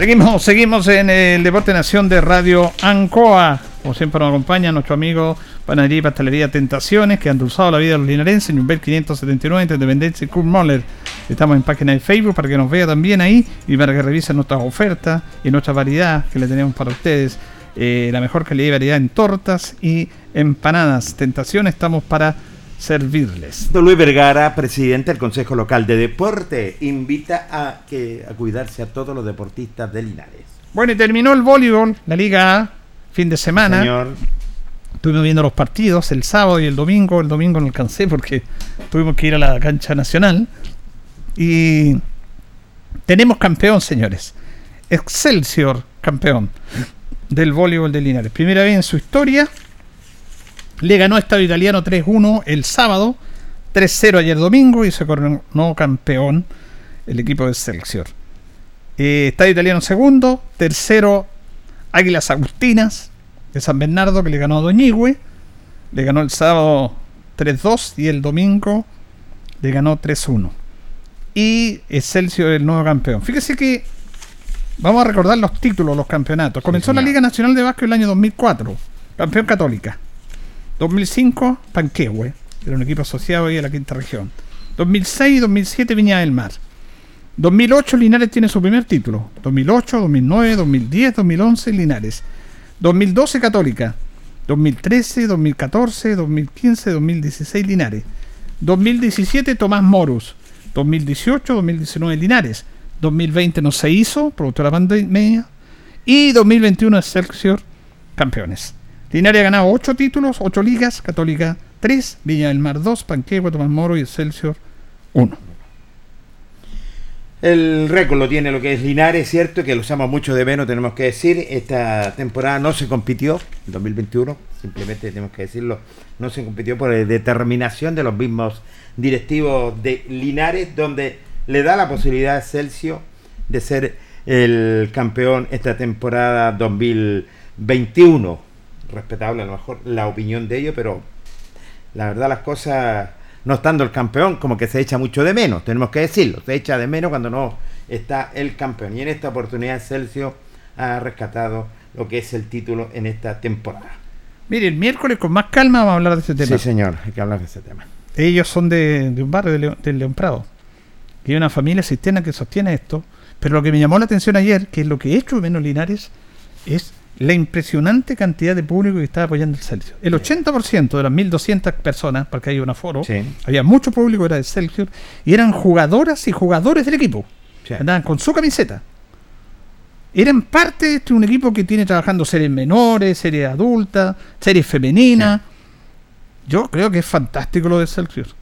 Seguimos, seguimos en el Deporte Nación de Radio Ancoa. Como siempre nos acompaña nuestro amigo Panadería y Pastelería Tentaciones, que ha endulzado la vida de los linarenses en Nubel 579 entre Independencia y Kurt Moller. Estamos en página de Facebook para que nos vea también ahí y para que revisen nuestras ofertas y nuestra variedad que le tenemos para ustedes. Eh, la mejor calidad y variedad en tortas y empanadas. Tentaciones estamos para servirles. Don Luis Vergara, presidente del Consejo Local de Deporte, invita a, que, a cuidarse a todos los deportistas de Linares. Bueno, y terminó el voleibol, la Liga A, fin de semana. Señor, Estuvimos viendo los partidos el sábado y el domingo. El domingo no alcancé porque tuvimos que ir a la cancha nacional. Y tenemos campeón, señores. Excelsior, campeón del voleibol de Linares. Primera vez en su historia. Le ganó Estado Italiano 3-1 el sábado 3-0 ayer domingo y se coronó campeón el equipo de Excelsior. Eh, Estadio Italiano segundo, tercero Águilas Agustinas de San Bernardo que le ganó a Doñigüe, le ganó el sábado 3-2 y el domingo le ganó 3-1. Y Excelsior el nuevo campeón. Fíjese que vamos a recordar los títulos, los campeonatos. Comenzó la. Liga Nacional de Básquet el año 2004, campeón católica. 2005, Panquehue, era un equipo asociado ahí a la quinta región. 2006 y 2007, Viña del Mar. 2008, Linares tiene su primer título. 2008, 2009, 2010, 2011, Linares. 2012, Católica. 2013, 2014, 2015, 2016, Linares. 2017, Tomás Morus. 2018, 2019, Linares. 2020 no se hizo, producto de la pandemia. Y 2021, Excelsior, campeones. Linares ha ganado 8 títulos, 8 ligas, Católica 3, Viña del Mar 2, Panquehue, Tomás Moro y Excelsior 1. El récord lo tiene lo que es Linares, cierto, que lo usamos mucho de menos, tenemos que decir. Esta temporada no se compitió, en 2021, simplemente tenemos que decirlo, no se compitió por eh, determinación de los mismos directivos de Linares, donde le da la posibilidad a Celsius de ser el campeón esta temporada 2021. Respetable a lo mejor la opinión de ellos, pero la verdad las cosas no estando el campeón, como que se echa mucho de menos, tenemos que decirlo, se echa de menos cuando no está el campeón. Y en esta oportunidad Celsius ha rescatado lo que es el título en esta temporada. Mire, el miércoles con más calma vamos a hablar de ese tema. Sí, señor, hay que hablar de ese tema. Ellos son de, de un barrio de León, del León Prado. Y hay una familia cisterna que sostiene esto. Pero lo que me llamó la atención ayer, que es lo que he hecho de menos Linares, es la impresionante cantidad de público que estaba apoyando el Celsius. El 80% de las 1.200 personas, porque hay un aforo, Sí. había mucho público, era de Celsius, y eran jugadoras y jugadores del equipo. Sí. Andaban con su camiseta. Eran parte de este, un equipo que tiene trabajando series menores, series adultas, series femeninas. Yo creo que es fantástico lo de Celsius.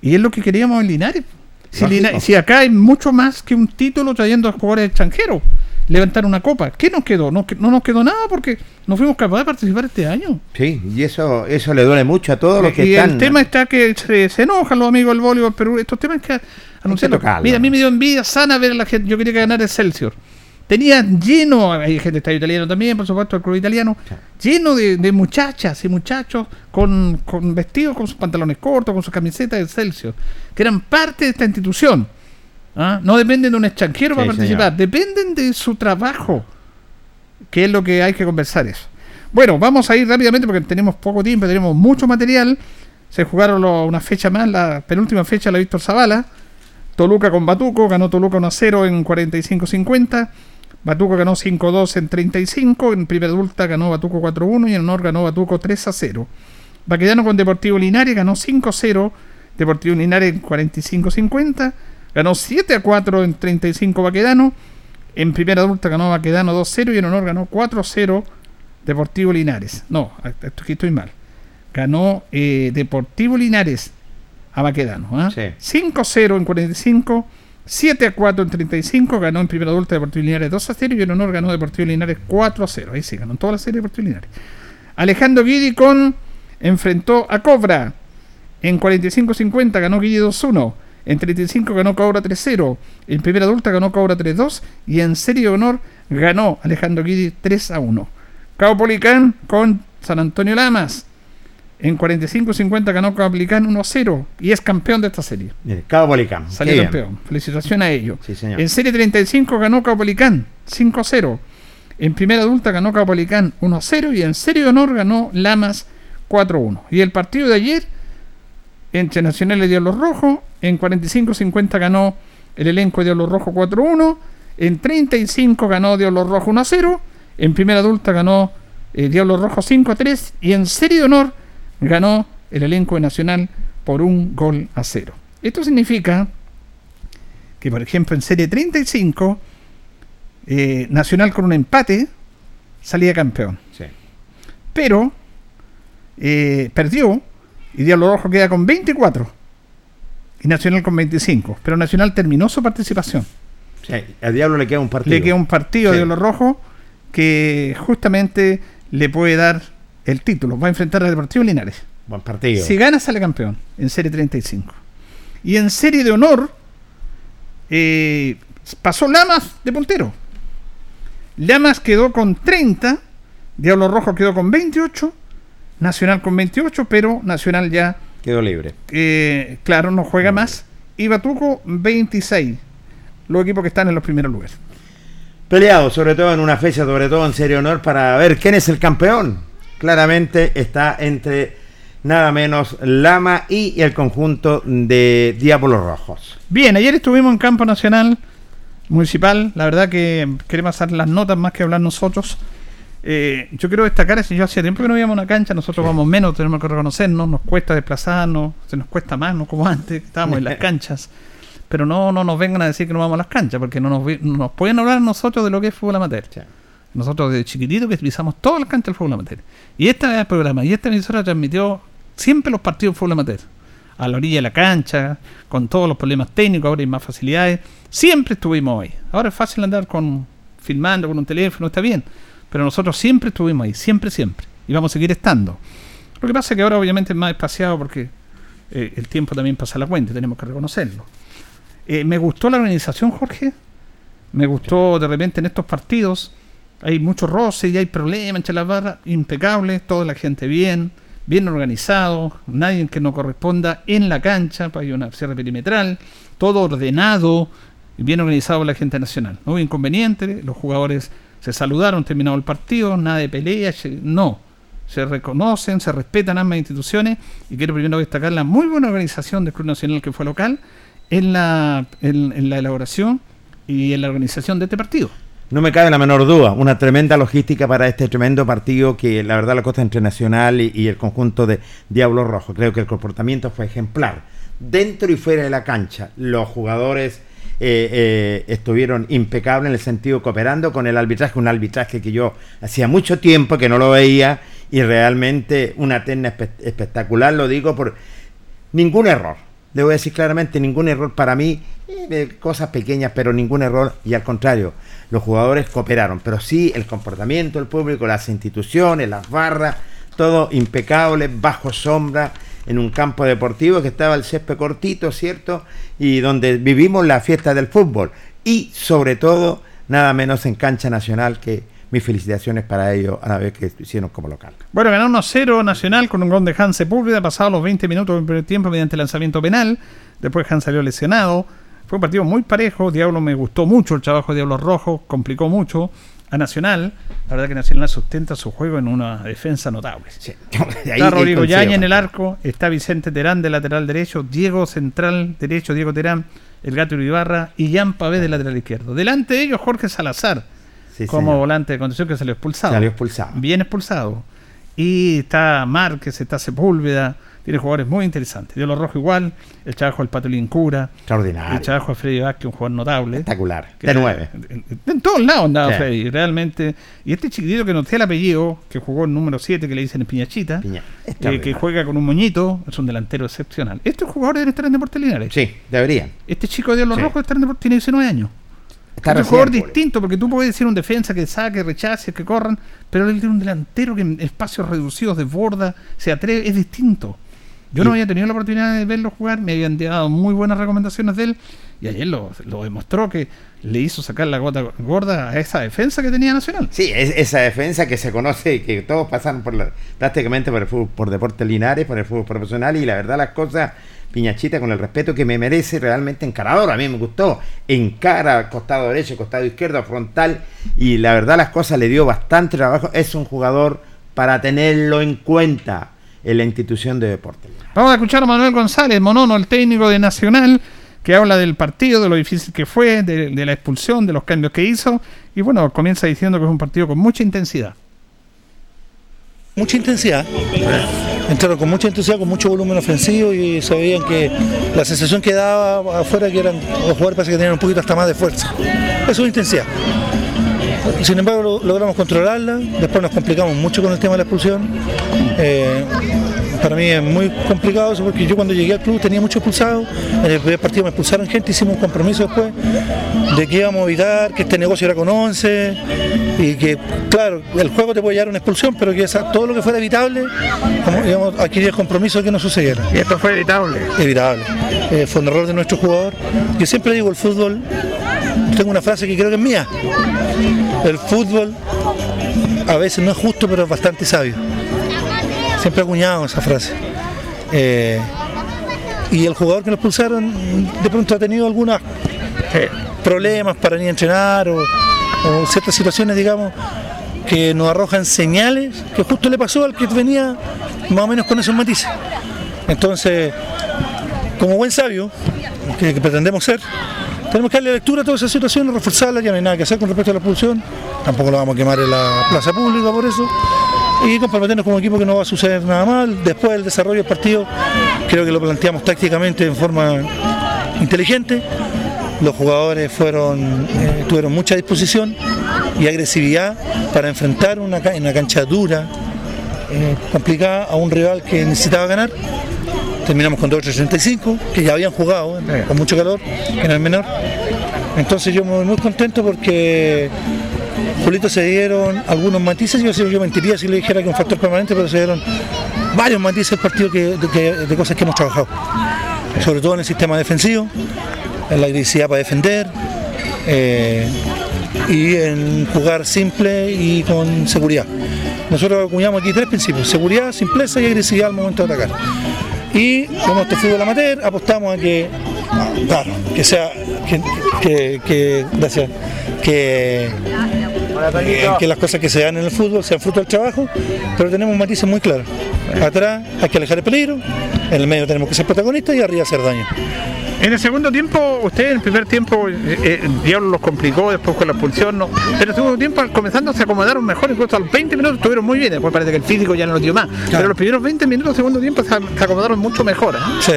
Y es lo que queríamos en Linares. Si, si acá hay mucho más que un título trayendo a jugadores extranjeros, levantar una copa. ¿Qué nos quedó? No, no nos quedó nada porque no fuimos capaces de participar este año. Sí, y eso eso le duele mucho a todos los que y están. el tema está que se, se enojan los amigos del voleibol, pero estos temas que anunciarlo. tocarlo. Mira, a mí me dio envidia sana ver a la gente. Yo quería que ganara Excelsior. Tenía lleno, hay gente de estadio italiano también, por supuesto, el club italiano, lleno de, de muchachas y muchachos con, con vestidos, con sus pantalones cortos, con sus camisetas de Excelsior, que eran parte de esta institución. ¿Ah? No dependen de un extranjero Sí, para participar, señor. dependen de su trabajo, que es lo que hay que conversar eso. Bueno, vamos a ir rápidamente porque tenemos poco tiempo, tenemos mucho material. Se jugaron lo- una fecha más, la penúltima fecha la Víctor Zavala. Toluca con Batuco, ganó Toluca 1 a 0 en 45-50. Batuco ganó 5-2 en 35. En primera adulta ganó Batuco 4-1 y en honor ganó Batuco 3 a 0. Baquedano con Deportivo Linares ganó 5-0. Deportivo Linares en 45-50. Ganó 7 a 4 en 35 Baquedano. En primera adulta ganó Baquedano 2-0 y en honor ganó 4-0 Deportivo Linares. No, esto aquí estoy mal. Ganó eh, Deportivo Linares a Baquedano. ¿ah? Sí. 5-0 en 45. 7 a 4 en 35, ganó en primera adulta Deportivo Linares 2 a 0 y en honor ganó Deportivo Linares 4 a 0. Ahí sí, ganó en toda la serie Deportivo Linares. Alejandro Guidi con enfrentó a Cobra. En 45-50 ganó Guidi 2-1. En 35 ganó Cobra 3-0. En primera adulta ganó Cobra 3-2. Y en serie de honor ganó Alejandro Guidi 3-1. Cabo Policán con San Antonio Lamas. En 45-50 ganó Cabo Policán 1-0. Y es campeón de esta serie. Mire, Cabo Policán. Salió qué campeón. Felicitaciones a ellos. Sí. En serie 35 ganó Caupolicán 5-0. En primera adulta ganó Caupolicán 1-0 y en serie de honor ganó Lamas 4-1. Y el partido de ayer entre Nacional y Diablos Rojos, en 45-50 ganó el elenco de Diablos Rojos 4-1, en 35 ganó Diablos Rojos 1-0, en primera adulta ganó eh, Diablos Rojos 5-3 y en serie de honor ganó el elenco de Nacional por un gol a cero. Esto significa que por ejemplo en serie 35 eh, Nacional con un empate salía campeón. Sí. pero eh, perdió y Diablo Rojo queda con 24 y Nacional con 25 pero Nacional terminó su participación Sí, al Diablo le queda un partido. le queda un partido a Sí. Diablo Rojo que justamente le puede dar el título va a enfrentar al Deportivo Linares Buen partido. Si gana, sale campeón en serie 35. Y en serie de honor, eh, pasó Lamas de puntero. Lamas quedó con 30, Diablo Rojo quedó con 28, Nacional con 28, pero Nacional ya, Quedó libre. eh, claro, no juega más. Y Batuco 26, los equipos que están en los primeros lugares. Peleado, sobre todo en una fecha, sobre todo en serio honor, para ver quién es el campeón. Claramente está entre nada menos Lama y el conjunto de Diablos Rojos. Bien, ayer estuvimos en Campo Nacional Municipal. La verdad que queremos hacer las notas más que hablar nosotros. Eh, yo quiero destacar, si yo hacía tiempo que no íbamos a una cancha, nosotros vamos menos, tenemos que reconocernos, nos cuesta desplazarnos, se nos cuesta más, no como antes, estábamos en las canchas. Pero no, no nos vengan a decir que no vamos a las canchas, porque no nos, nos pueden hablar nosotros de lo que es fútbol amateur. Nosotros de chiquitito que pisamos todas las canchas del fútbol amateur. Y este programa y esta emisora transmitió siempre los partidos de fútbol amateur. A la orilla de la cancha, con todos los problemas técnicos, ahora hay más facilidades. Siempre estuvimos ahí. Ahora es fácil andar con filmando con un teléfono, está bien. Pero nosotros siempre estuvimos ahí, siempre, siempre. Y vamos a seguir estando. Lo que pasa es que ahora obviamente es más espaciado porque eh, el tiempo también pasa la cuenta, tenemos que reconocerlo. Eh, me gustó la organización, Jorge. Me gustó de repente en estos partidos. Hay mucho roce y hay problemas entre las barras. Impecable, toda la gente bien, bien organizado. Nadie que no corresponda en la cancha. pues Hay una cierre perimetral. Todo ordenado bien organizado la gente nacional. No hubo inconveniente. Los jugadores se saludaron terminado el partido. Nada de pelea. se- No. Se reconocen, se respetan ambas instituciones. Y quiero primero destacar la muy buena organización del Club Nacional que fue local en la, en, la elaboración y en la organización de este partido. No me cabe la menor duda, una tremenda logística para este tremendo partido que la verdad la costa entre Nacional y, y el conjunto de Diablos Rojos. Creo que el comportamiento fue ejemplar. Dentro y fuera de la cancha, los jugadores eh, eh, estuvieron impecables en el sentido cooperando con el arbitraje, un arbitraje que yo hacía mucho tiempo que no lo veía y realmente una terna espe- espectacular, lo digo por ningún error. A decir claramente, ningún error para mí, eh, cosas pequeñas, pero ningún error. Y al contrario, los jugadores cooperaron, pero sí el comportamiento del público, las instituciones, las barras, todo impecable, bajo sombra, en un campo deportivo que estaba el césped cortito, ¿cierto? Y donde vivimos la fiesta del fútbol. Y sobre todo, nada menos en cancha nacional, que mis felicitaciones para ellos a la vez que hicieron como local. Bueno, ganó 1-0 Nacional con un gol de Hans Sepúlveda, pasado los 20 minutos del primer tiempo mediante lanzamiento penal. Después Hans salió lesionado. Fue un partido muy parejo. Diablo me gustó mucho el trabajo de Diablo Rojo, complicó mucho a Nacional. La verdad que Nacional sustenta su juego en una defensa notable. Está Rodrigo Yaña en el arco, está Vicente Terán de lateral derecho, Diego central derecho, Diego Terán, el Gato Ibarra y Jan Pavé de lateral izquierdo. Delante de ellos Jorge Salazar Sí, como señor. volante de contención que salió expulsado. Salió expulsado. Bien expulsado. Y está Márquez, está Sepúlveda, tiene jugadores muy interesantes. Dios Rojo igual, el trabajo del Pato Lincura, Extraordinario. el trabajo de Freddy Vázquez, un jugador notable. Espectacular. De nueve. En, en todos lados andaba Sí. Freddy, realmente. Y este chiquitito que no sé el apellido, que jugó el número 7, que le dicen Piñachita, Piña- eh, que juega con un moñito, es un delantero excepcional. Estos jugadores deben estar en Deportes Linares. Sí, deberían. Este chico de Dios Sí. Rojo está en Deportes, tiene 19 años. Está es un jugador Julio. distinto, porque tú puedes decir un defensa que saque, rechace, que corran, pero él tiene un delantero que en espacios reducidos desborda, se atreve, es distinto. Yo no Y- había tenido la oportunidad de verlo jugar, me habían dado muy buenas recomendaciones de él, y ayer lo, lo demostró que le hizo sacar la gota gorda a esa defensa que tenía Nacional. Sí, es esa defensa que se conoce, que todos pasan por la- prácticamente por el fútbol, por Deportes Linares, por el fútbol profesional, y la verdad las cosas, Piñachita, con el respeto que me merece, realmente encarador, a mí me gustó, encara, costado derecho, costado izquierdo, frontal, y la verdad las cosas le dio bastante trabajo, es un jugador para tenerlo en cuenta en la institución de Deportes Linares. Vamos a escuchar a Manuel González, Monono, el técnico de Nacional, que habla del partido, de lo difícil que fue, de, de la expulsión, de los cambios que hizo, y bueno, comienza diciendo que es un partido con mucha intensidad. mucha intensidad. Entraron con mucha intensidad, con mucho volumen ofensivo y se veían que la sensación que daba afuera que eran los jugadores parece que tenían un poquito hasta más de fuerza. Eso es intensidad. Sin embargo, lo- logramos controlarla, después nos complicamos mucho con el tema de la expulsión. Eh, para mí es muy complicado eso porque yo cuando llegué al club tenía mucho expulsados. En el primer partido me expulsaron gente, hicimos un compromiso después de que íbamos a evitar que este negocio era con 11 y que, claro, el juego te puede llevar a una expulsión, pero que esa- todo lo que fuera evitable, como, digamos, adquirir el compromiso de que no sucediera. Y esto fue evitable. Evitable. Eh, fue un error de nuestro jugador. Yo siempre digo, el fútbol, tengo una frase que creo que es mía. El fútbol a veces no es justo, pero es bastante sabio. Siempre acuñado esa frase. Eh, y el jugador que nos expulsaron de pronto ha tenido algunos problemas para ni entrenar o, ciertas situaciones, digamos, que nos arrojan señales que justo le pasó al que venía más o menos con esos matices. Entonces, como buen sabio, que pretendemos ser, tenemos que darle lectura a todas esas situaciones, reforzarlas, ya no hay nada que hacer con respecto a la expulsión, tampoco lo vamos a quemar en la plaza pública por eso, y comprometernos como equipo que no va a suceder nada mal. Después del desarrollo del partido, creo que lo planteamos tácticamente en forma inteligente. Los jugadores eh, tuvieron mucha disposición y agresividad para enfrentar una, una cancha dura, eh, complicada, a un rival que necesitaba ganar. Terminamos con 2.85, que ya habían jugado eh, con mucho calor, era el menor. Entonces yo muy, muy contento porque Julito se dieron algunos matices, yo, yo mentiría si le dijera que un factor permanente, pero se dieron varios matices del partido que, de, que- de cosas que hemos trabajado. Sobre todo en el sistema defensivo, en la agresividad para defender eh, y en jugar simple y con seguridad. Nosotros acuñamos aquí tres principios, seguridad, simpleza y agresividad al momento de atacar. Y como este fútbol amateur, apostamos a que, claro, que sea, que, que- gracias, que, que, que las cosas que se dan en el fútbol sean fruto del trabajo, pero tenemos matices muy claros. Atrás hay que alejar el peligro, en el medio tenemos que ser protagonistas y arriba hacer daño. En el segundo tiempo, usted en el primer tiempo, eh, eh, el Diablo los complicó después con la expulsión, ¿no? pero en el segundo tiempo, comenzando, se acomodaron mejor, incluso a los 20 minutos estuvieron muy bien, después parece que el físico ya no lo dio más, pero los primeros 20 minutos del segundo tiempo se, se acomodaron mucho mejor. ¿eh? Sí,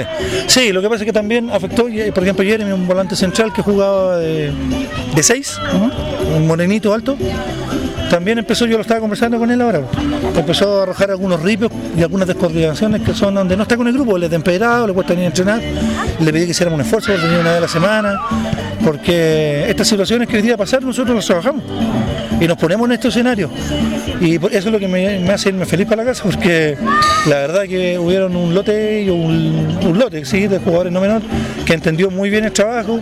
sí, lo que pasa es que también afectó, y, por ejemplo, Jeremy, un volante central que jugaba de 6, un morenito alto. También empezó, yo lo estaba conversando con él ahora, empezó a arrojar algunos ripios y algunas descoordinaciones que son donde no está con el grupo, le temperado, le cuesta ni entrenar, le pedí que hiciéramos un esfuerzo por venir una vez a la semana, porque estas situaciones que hoy día pasan nosotros las trabajamos y nos ponemos en este escenario. Y eso es lo que me, hace irme feliz para la casa, porque la verdad que hubieron un lote un, un lote sí, de jugadores no menor que entendió muy bien el trabajo,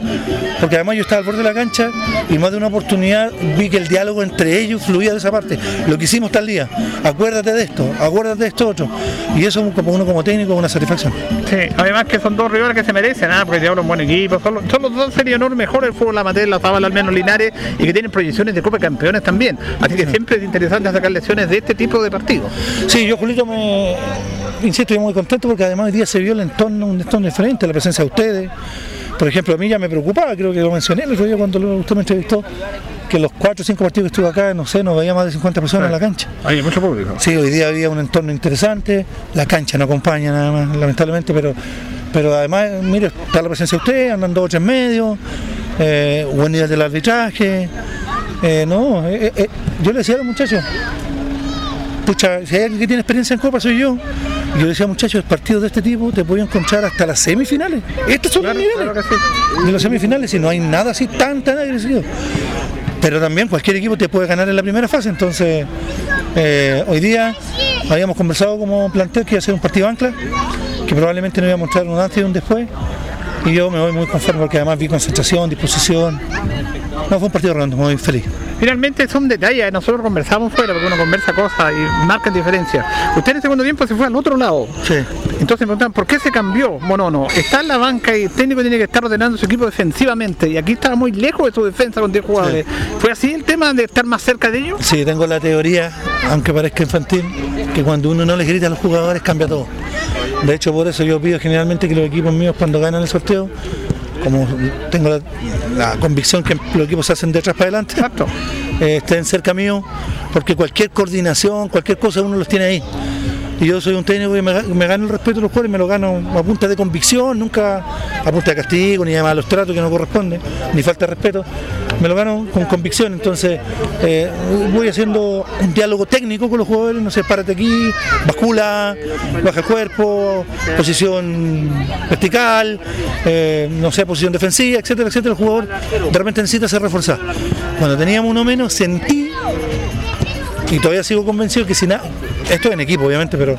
porque además yo estaba al borde de la cancha y más de una oportunidad vi que el diálogo entre ellos fluía de esa parte. Lo que hicimos tal día, acuérdate de esto, acuérdate de esto otro. Y eso como uno como técnico es una satisfacción. Sí, además que son dos rivales que se merecen, ¿ah? porque Diablo un buen equipo, son, los- dos honor mejor el fútbol amateur, la Zabal al menos Linares, y que tienen proyecciones de Copa de Campeones también. Así que siempre es interesante sacar lecciones de este tipo de partidos. Sí, yo Julito me insisto, estoy muy contento porque además hoy día se vio el entorno, un entorno diferente, la presencia de ustedes. Por ejemplo, a mí ya me preocupaba, creo que lo mencioné el otro día cuando usted me entrevistó, que los cuatro o cinco partidos que estuve acá, no sé, no veía más de 50 personas en la cancha. Hay mucho público. Sí, hoy día había un entorno interesante, la cancha no acompaña nada más, lamentablemente, pero, pero además, mire, está la presencia de usted, andan dos o tres medios, eh, buen nivel del arbitraje. Eh, no, eh, eh, yo le decía a los muchachos, pucha, si hay alguien que tiene experiencia en Copa soy yo. Y yo le decía, muchachos, partidos de este tipo te puedo encontrar hasta las semifinales. Estos son los niveles de las semifinales y no hay nada así tan, tan agresivo. Pero también cualquier equipo te puede ganar en la primera fase. Entonces, eh, hoy día habíamos conversado como plantel que iba a ser un partido ancla, que probablemente nos iba a mostrar un antes y un después. Y yo me voy muy conforme porque además vi concentración, disposición. No, fue un partido redondo, muy feliz. Finalmente son detalles, nosotros conversamos fuera, porque uno conversa cosas y marcan diferencias. Usted en el segundo tiempo se fue al otro lado. Sí. Entonces me preguntan, ¿por qué se cambió? Bueno, no, está en la banca y el técnico tiene que estar ordenando su equipo defensivamente. Y aquí estaba muy lejos de su defensa con 10 jugadores. ¿Fue así el tema de estar más cerca de ellos? Sí, tengo la teoría, aunque parezca infantil, que cuando uno no les grita a los jugadores cambia todo. De hecho, por eso yo pido generalmente que los equipos míos cuando ganan el sorteo, como tengo la, la convicción que los equipos se hacen de atrás para adelante, eh, estén cerca mío, porque cualquier coordinación, cualquier cosa uno los tiene ahí. Y yo soy un técnico que me, ga- me gano el respeto de los jugadores, me lo gano a punta de convicción, nunca a punta de castigo, ni de malos tratos que no corresponde, ni falta de respeto. Me lo gano con convicción, entonces eh, voy haciendo un diálogo técnico con los jugadores, no sé, párate aquí, bascula, baja el cuerpo, posición vertical, eh, no sé, posición defensiva, etcétera, etcétera. El jugador de repente necesita ser reforzado. Cuando teníamos uno menos, sentí y todavía sigo convencido que si nada, esto en equipo obviamente, pero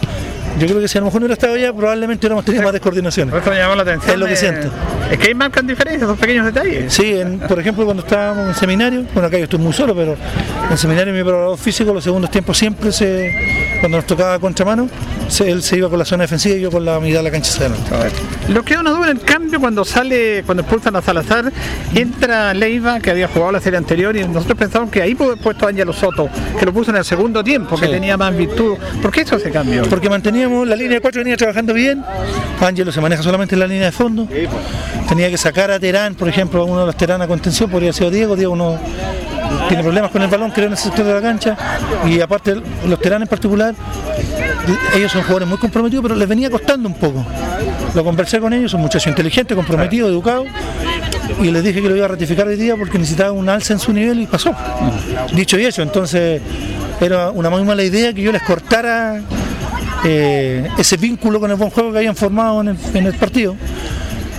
yo creo que si a lo mejor no hubiera estado allá, probablemente hubiéramos tenido más descoordinaciones. Esto me llamó la atención. Es lo que siento. Es que ahí marcan diferencias, esos pequeños detalles. Sí, en- por ejemplo, cuando estábamos en seminario, bueno, acá yo estoy muy solo, pero en seminario mi preparador físico, los segundos tiempos siempre se, cuando nos tocaba contramano, se- él se iba con la zona defensiva y yo con la mitad de la cancha adelante. Lo queda una duda en el cambio cuando sale, cuando expulsan a Salazar, entra Leiva, que había jugado la serie anterior, y nosotros pensamos que ahí pudo haber puesto a Ángelo Soto, que lo puso en el segundo tiempo, que Sí. tenía más virtud. ¿Por qué hizo ese cambio? Porque la línea de cuatro venía trabajando bien. Ángelo se maneja solamente en la línea de fondo. Tenía que sacar a Terán, por ejemplo, a uno de los Terán a contención, podría sido Diego. Diego no tiene problemas con el balón, creo, en ese sector de la cancha. Y aparte, los Terán en particular, ellos son jugadores muy comprometidos, pero les venía costando un poco. Lo conversé con ellos, son muchachos inteligentes, comprometidos, educados. Y les dije que lo iba a ratificar hoy día porque necesitaba un alza en su nivel y pasó. Dicho y hecho, entonces era una muy mala idea que yo les cortara eh, ese vínculo con el buen juego que habían formado en el, en el partido.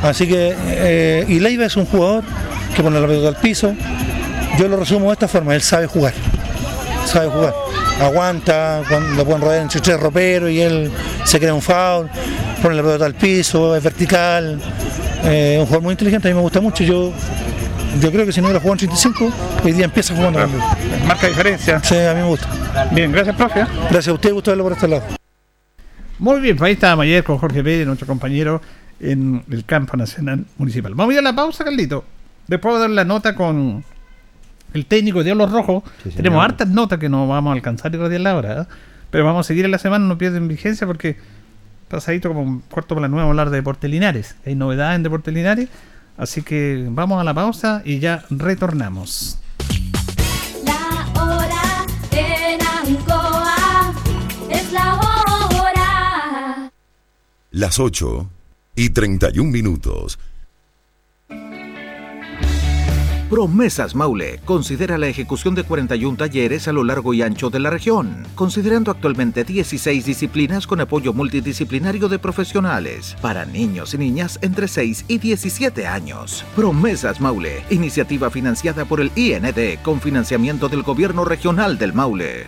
Así que, eh, y Leiva es un jugador que pone la pelota al piso. Yo lo resumo de esta forma, él sabe jugar. Sabe jugar. Aguanta, cuando lo pueden rodear entre tres roperos y él se crea un foul, pone la pelota al piso, es vertical. Eh, un jugador muy inteligente, a mí me gusta mucho. Yo, yo creo que si no hubiera jugado en 35, hoy día empieza jugando. Marca diferencia. Sí, a mí me gusta. Bien, gracias, profe. Gracias a usted, gusto verlo por este lado. Muy bien, pues ahí estábamos ayer con Jorge Pérez, nuestro compañero en el campo nacional municipal. Vamos a ir a la pausa, Carlito. Después de dar la nota con el técnico de Diablos Rojos. señor. Tenemos hartas notas que no vamos a alcanzar y radiar la hora. ¿eh? Pero vamos a seguir en la semana, no pierden vigencia porque pasadito como un cuarto por la nueva hablar de Deportes Linares. Hay novedades en Deportes Linares. Así que vamos a la pausa y ya retornamos. Las 8 y 31 minutos. Promesas Maule considera la ejecución de 41 talleres a lo largo y ancho de la región, considerando actualmente 16 disciplinas con apoyo multidisciplinario de profesionales para niños y niñas entre 6 y 17 años. Promesas Maule, iniciativa financiada por el IND con financiamiento del Gobierno Regional del Maule.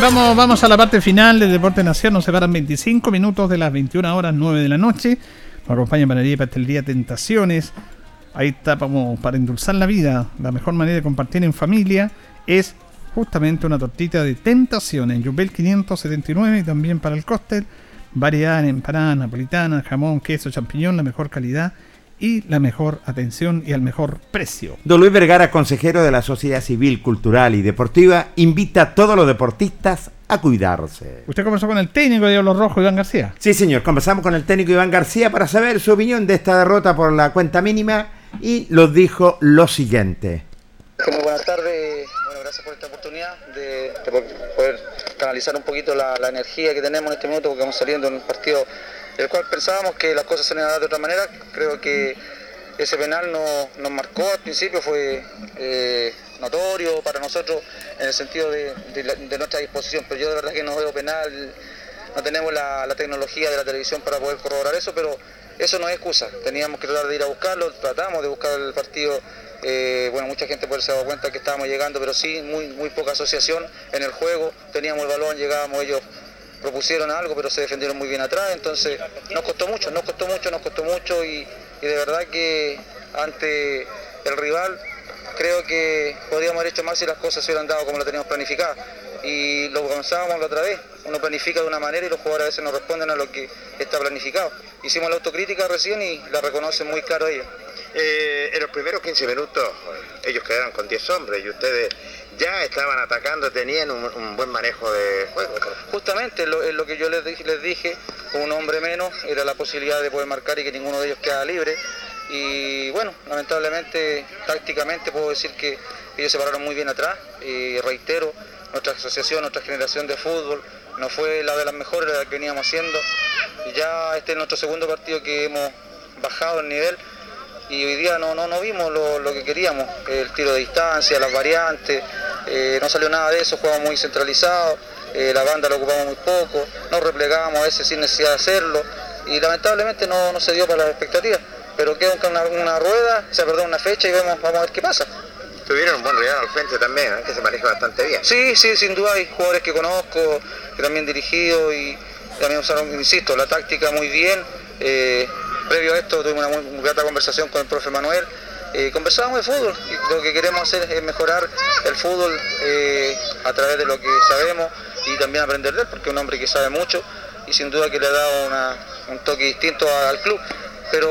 Vamos, vamos a la parte final de Deporte Nación. Nos separan 25 minutos de las 21 horas 9 de la noche. Nos acompaña Panadería y Pastelería Tentaciones. Ahí está para endulzar la vida. La mejor manera de compartir en familia es justamente una tortita de tentaciones. En Yubel 579 y también para el cóctel. Variedad en empanadas napolitanas, jamón, queso, champiñón, la mejor calidad y la mejor atención y al mejor precio. Don Luis Vergara, consejero de la Sociedad Civil, Cultural y Deportiva, invita a todos los deportistas a cuidarse. Usted conversó con el técnico de Diablos Rojo, Iván García. Sí, señor, conversamos con el técnico Iván García para saber su opinión de esta derrota por la cuenta mínima y nos dijo lo siguiente. Muy buenas tardes, bueno, gracias por esta oportunidad de, de po- poder canalizar un poquito la, la energía que tenemos en este minuto porque vamos saliendo en un partido del cual pensábamos que las cosas se iban a dar de otra manera. Creo que ese penal no- nos marcó al principio, fue eh, notorio para nosotros en el sentido de, nuestra disposición, pero yo de verdad que no veo penal, no tenemos la, tecnología de la televisión para poder corroborar eso, pero eso no es excusa. Teníamos que tratar de ir a buscarlo, tratamos de buscar el partido. eh, bueno, mucha gente puede se ha dado cuenta que estábamos llegando, pero sí, muy, muy poca asociación en el juego. Teníamos el balón, llegábamos, ellos propusieron algo, pero se defendieron muy bien atrás. Entonces, nos costó mucho, nos costó mucho, nos costó mucho y, de verdad que ante el rival creo que podríamos haber hecho más si las cosas se hubieran dado como lo teníamos planificado. Y lo pensábamos la otra vez, uno planifica de una manera y los jugadores a veces no responden a lo que está planificado. Hicimos la autocrítica recién y la reconocen muy claro ellos. Eh, en los primeros 15 minutos ellos quedaron con 10 hombres y ustedes ya estaban atacando, tenían un, buen manejo de juego. Justamente lo, lo que yo les les dije, un hombre menos, era la posibilidad de poder marcar y que ninguno de ellos quedara libre. Y bueno, lamentablemente, tácticamente puedo decir que ellos se pararon muy bien atrás. Y reitero, nuestra asociación, nuestra generación de fútbol no fue la de las mejores, que veníamos haciendo. Y ya este es nuestro segundo partido que hemos bajado el nivel y hoy día no, no, no vimos lo, lo que queríamos, el tiro de distancia, las variantes, eh, no salió nada de eso, jugamos muy centralizados, eh, la banda la ocupamos muy poco, nos replegamos a veces sin necesidad de hacerlo y lamentablemente no, no se dio para las expectativas, pero queda una, una rueda, se perdió una fecha y vemos, vamos a ver qué pasa. Tuvieron un buen rival al frente también, ¿eh? que se maneja bastante bien. Sí, sí, sin duda hay jugadores que conozco, que también dirigido y también usaron, insisto, la táctica muy bien. previo a esto tuvimos una muy grata conversación con el profe Manuel. Eh, conversábamos de fútbol y lo que queremos hacer es mejorar el fútbol eh, a través de lo que sabemos y también aprender de él, porque es un hombre que sabe mucho y sin duda que le ha dado una- un toque distinto al club. Pero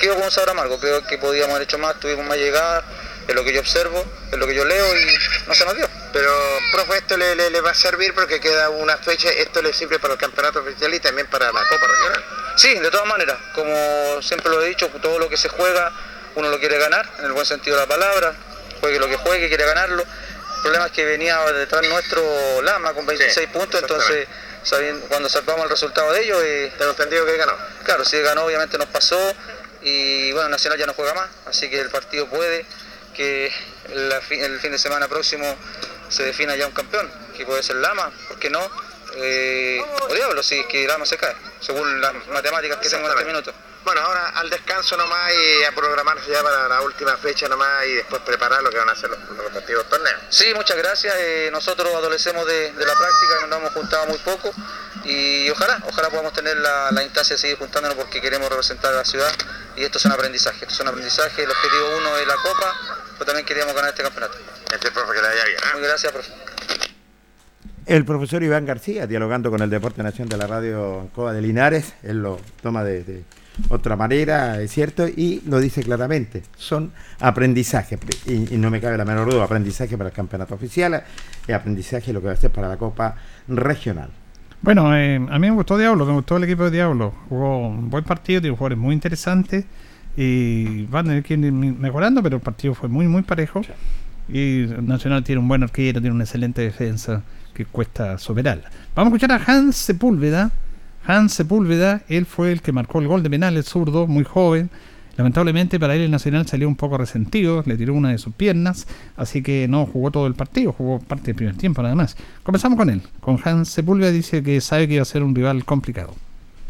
quedo con un sabor amargo, creo que podíamos haber hecho más, tuvimos más llegadas, es lo que yo observo, es lo que yo leo y no se nos dio. Pero, profe, esto le, le- le va a servir porque queda una fecha, esto le sirve para el campeonato oficial y también para la Copa Regional. Sí, de todas maneras, como siempre lo he dicho, todo lo que se juega uno lo quiere ganar, en el buen sentido de la palabra, juegue lo que juegue, quiere ganarlo. El problema es que venía detrás nuestro Lama con 26 puntos, entonces sabiendo- cuando salvamos el resultado de ellos... Eh, Tengo entendido que ganó. Claro, si ganó obviamente nos pasó y bueno, Nacional ya no juega más, así que el partido puede que la el fin de semana próximo se defina ya un campeón, que puede ser Lama, ¿por qué no? Eh, o Diablo, si es que Lama se cae, según las matemáticas que tengo en este minuto. Bueno, ahora al descanso nomás y a programarse ya para la última fecha nomás y después preparar lo que van a hacer los, los respectivos torneos. Sí, muchas gracias. Eh, nosotros adolecemos de, de la práctica, nos hemos juntado muy poco y ojalá, ojalá podamos tener la, la instancia de seguir juntándonos porque queremos representar a la ciudad y esto es un aprendizaje. Esto es un aprendizaje, el objetivo uno es la Copa, pero también queríamos ganar este campeonato. Este profe que le vaya bien. Muy gracias, profe. El profesor Iván García, dialogando con el Deporte Nación de la Radio Ancoa de Linares, él lo toma de, de otra manera, es cierto, y lo dice claramente. Son aprendizajes, y, y no me cabe la menor duda, aprendizaje para el campeonato oficial y aprendizaje lo que va a ser para la Copa Regional. Bueno, eh, a mí me gustó Diablo, me gustó el equipo de Diablo. Jugó un buen partido, tiene jugadores muy interesantes y van a tener que ir mejorando, pero el partido fue muy, muy parejo. Y Nacional tiene un buen arquero, tiene una excelente defensa que cuesta superarla. Vamos a escuchar a Hans Sepúlveda. Hans Sepúlveda, él fue el que marcó el gol de penal, el zurdo, muy joven. Lamentablemente para él el Nacional salió un poco resentido, le tiró una de sus piernas, así que no jugó todo el partido, jugó parte del primer tiempo nada más. Comenzamos con él, con Hans Sepúlveda, dice que sabe que iba a ser un rival complicado.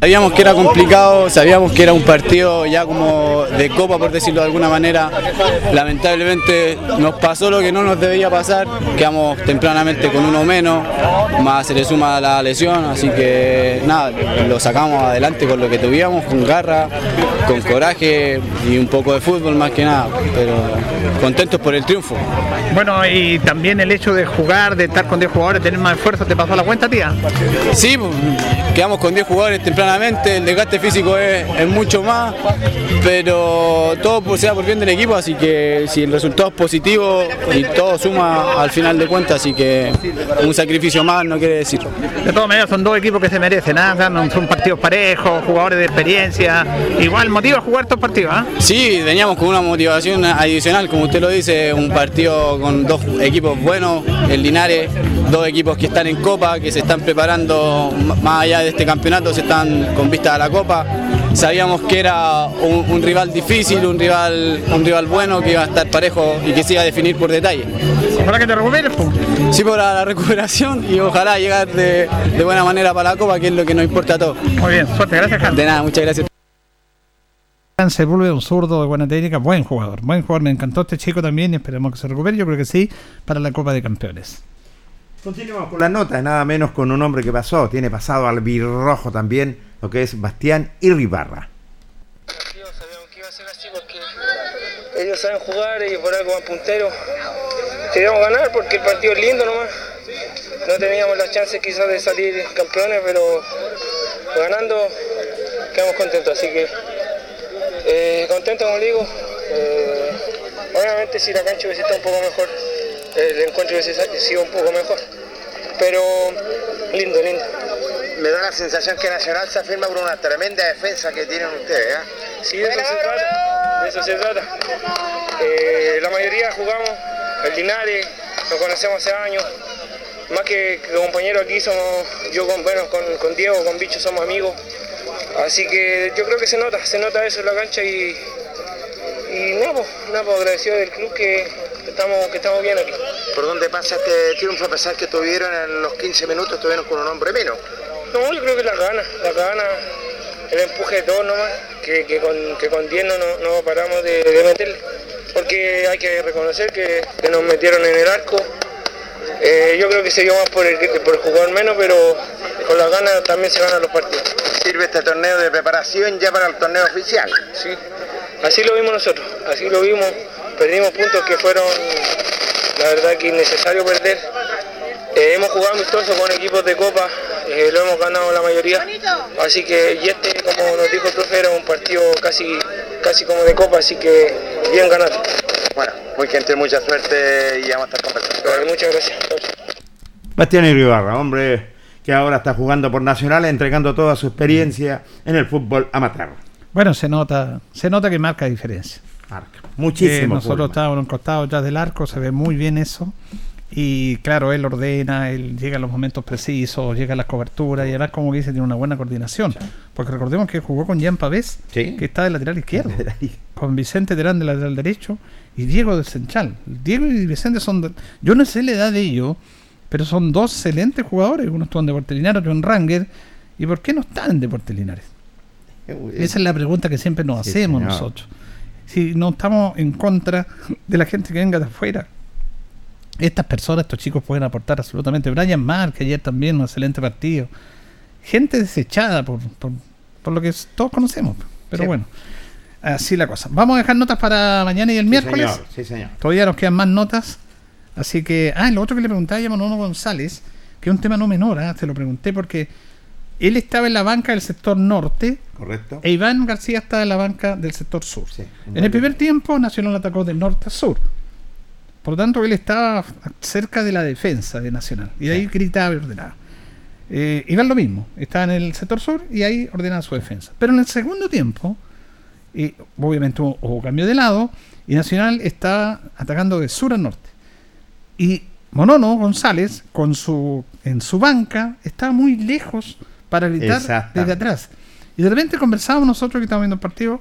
Sabíamos que era complicado, sabíamos que era un partido ya como de copa, por decirlo de alguna manera. Lamentablemente nos pasó lo que no nos debía pasar, quedamos tempranamente con uno menos, más se le suma la lesión, así que nada, lo sacamos adelante con lo que tuvimos, con garra, con coraje y un poco de fútbol más que nada, pero contentos por el triunfo. Bueno, y también el hecho de jugar, de estar con 10 jugadores, tener más esfuerzo, ¿te pasó la cuenta, tía? Sí, pues, quedamos con 10 jugadores tempranamente, el desgaste físico es, es mucho más, pero todo sea por bien del equipo, así que si el resultado es positivo y todo suma al final de cuentas, así que un sacrificio más no quiere decir. De todas maneras, son dos equipos que se merecen, ¿ah? Son- partidos parejos, jugadores de experiencia. Igual motiva a jugar estos partidos, ¿ah? Sí, veníamos con una motivación adicional, como usted lo dice, un partido con dos equipos buenos, el Linares, dos equipos que están en Copa, que se están preparando más allá de este campeonato, se están con vista a la Copa. Sabíamos que era un, un rival difícil, un rival, un rival bueno, que iba a estar parejo y que se iba a definir por detalle. Ojalá que te recuperes, Sí, por la, recuperación y ojalá llegar de, de buena manera para la Copa, que es lo que nos importa a todos. Muy bien, suerte, gracias, Hans. De nada, muchas gracias. Hans Sepúlveda, un zurdo de buena técnica, buen jugador, buen jugador. Me encantó este chico también y esperemos que se recupere. Yo creo que sí, para la Copa de Campeones. Continuamos con la nota, nada menos con un hombre que pasó, tiene pasado al birrojo también, lo que es Bastián Irribarra. Ellos saben jugar y por algo van punteros. Queríamos ganar porque el partido es lindo nomás. No teníamos las chances quizás de salir campeones, pero ganando quedamos contentos. Así que eh, contento como digo. Eh, obviamente si la cancha hubiese estado un poco mejor, el encuentro hubiese sido un poco mejor. Pero lindo, lindo. Me da la sensación que Nacional se afirma por una tremenda defensa que tienen ustedes. ¿eh? Sí, de eso se trata. De eso se trata. Eh, la mayoría jugamos, el Linares, nos conocemos hace años. Más que, que compañeros aquí somos, yo con, bueno, con, con Diego, con Bicho somos amigos. Así que yo creo que se nota, se nota eso en la cancha y, y nada, pues, nada, pues, agradecido del club que estamos, que estamos bien aquí. ¿Por dónde pasa este triunfo a pesar que tuvieron en los 15 minutos, estuvieron con un hombre menos? No, yo creo que las ganas, las ganas, el empuje de todos nomás, que, que con, que con 10 no, no, paramos de, de meterle. Porque hay que reconocer que, que nos metieron en el arco. Eh, yo creo que se dio más por el, por el jugador menos, pero con las ganas también se ganan los partidos. Sirve este torneo de preparación ya para el torneo oficial. Sí, así lo vimos nosotros, así lo vimos. Perdimos puntos que fueron, la verdad, que innecesario perder. Eh, hemos jugado amistoso con equipos de Copa, eh, lo hemos ganado la mayoría. Así que, y este, como nos dijo el profe, era un partido casi, casi como de Copa, así que bien ganado. Bueno, muy gentil, mucha suerte y vamos a estar conversando. Muchas gracias. Bastián Iribarra, hombre que ahora está jugando por Nacional, entregando toda su experiencia en el fútbol amateur. Bueno, se nota, se nota que marca diferencia. Marca. Muchísimo. Eh, nosotros estábamos encostados detrás del arco, se ve muy bien eso. Y claro, él ordena, él llega a los momentos precisos, llega a las coberturas y además, como dice, tiene una buena coordinación. Porque recordemos que jugó con Jean Pavés, que está de lateral izquierdo, con Vicente Terán de lateral derecho y Diego del Central. Diego y Vicente son. de- yo no sé la edad de ellos, pero son dos excelentes jugadores. Uno estuvo en Deportes Linares, otro en Ranger. ¿Y por qué no están en Deportes Linares? Esa es la pregunta que siempre nos Sí, hacemos señor. nosotros. Si no estamos en contra de la gente que venga de afuera. Estas personas, estos chicos pueden aportar absolutamente. Brian Mark, ayer también, un excelente partido. Gente desechada por, por, por lo que todos conocemos. Pero Sí. bueno, así la cosa. Vamos a dejar notas para mañana y el Sí, miércoles. señor, sí, señor. Todavía nos quedan más notas. Así que, ah, lo otro que le preguntaba a Manolo González, que es un tema no menor, ah, te lo pregunté porque él estaba en la banca del sector norte Correcto. e Iván García estaba en la banca del sector sur. un en el primer tiempo Nacional atacó de norte a sur. Por lo tanto, él estaba cerca de la defensa de Nacional. Y de ahí gritaba y ordenaba. Eh, Iván lo mismo, estaba en el sector sur y ahí ordenaba su defensa. Pero en el segundo tiempo, eh, obviamente hubo, hubo cambio de lado y Nacional estaba atacando de sur a norte. Y Monono González, con su, en su banca, estaba muy lejos para gritar desde atrás. Y de repente conversábamos nosotros que estábamos viendo el partido.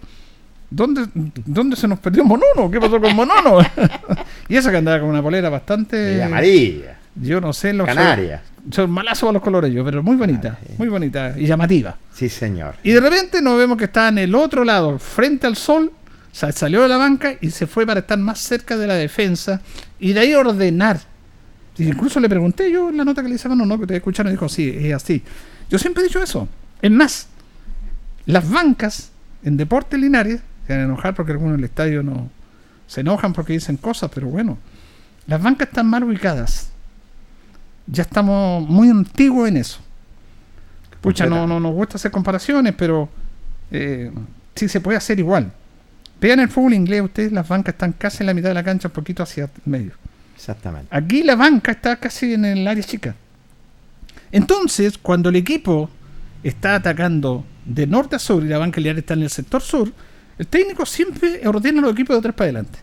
¿Dónde, ¿Dónde se nos perdió Monono? ¿Qué pasó con Monono? y esa que andaba con una polera bastante. Y amarilla. Yo no sé. Los Canaria. Son, son malazos a los colores yo, pero muy bonita. Muy bonita y llamativa. Sí, señor. Y de repente nos vemos que está en el otro lado, frente al sol, salió de la banca y se fue para estar más cerca de la defensa y de ahí ordenar. Y incluso le pregunté yo en la nota que le hice, no, no, que te escucharon y dijo, sí, es así. Yo siempre he dicho eso. Es más, las bancas en Deportes Linares, se van a enojar porque algunos en el estadio no se enojan porque dicen cosas, pero bueno, las bancas están mal ubicadas. Ya estamos muy antiguos en eso. Pucha, no, no nos gusta hacer comparaciones, pero eh, sí se puede hacer igual. Vean el fútbol inglés, ustedes las bancas están casi en la mitad de la cancha, un poquito hacia el medio. Exactamente. Aquí la banca está casi en el área chica. Entonces, cuando el equipo está atacando de norte a sur y la banca lineal está en el sector sur, el técnico siempre ordena a los equipos de atrás para adelante.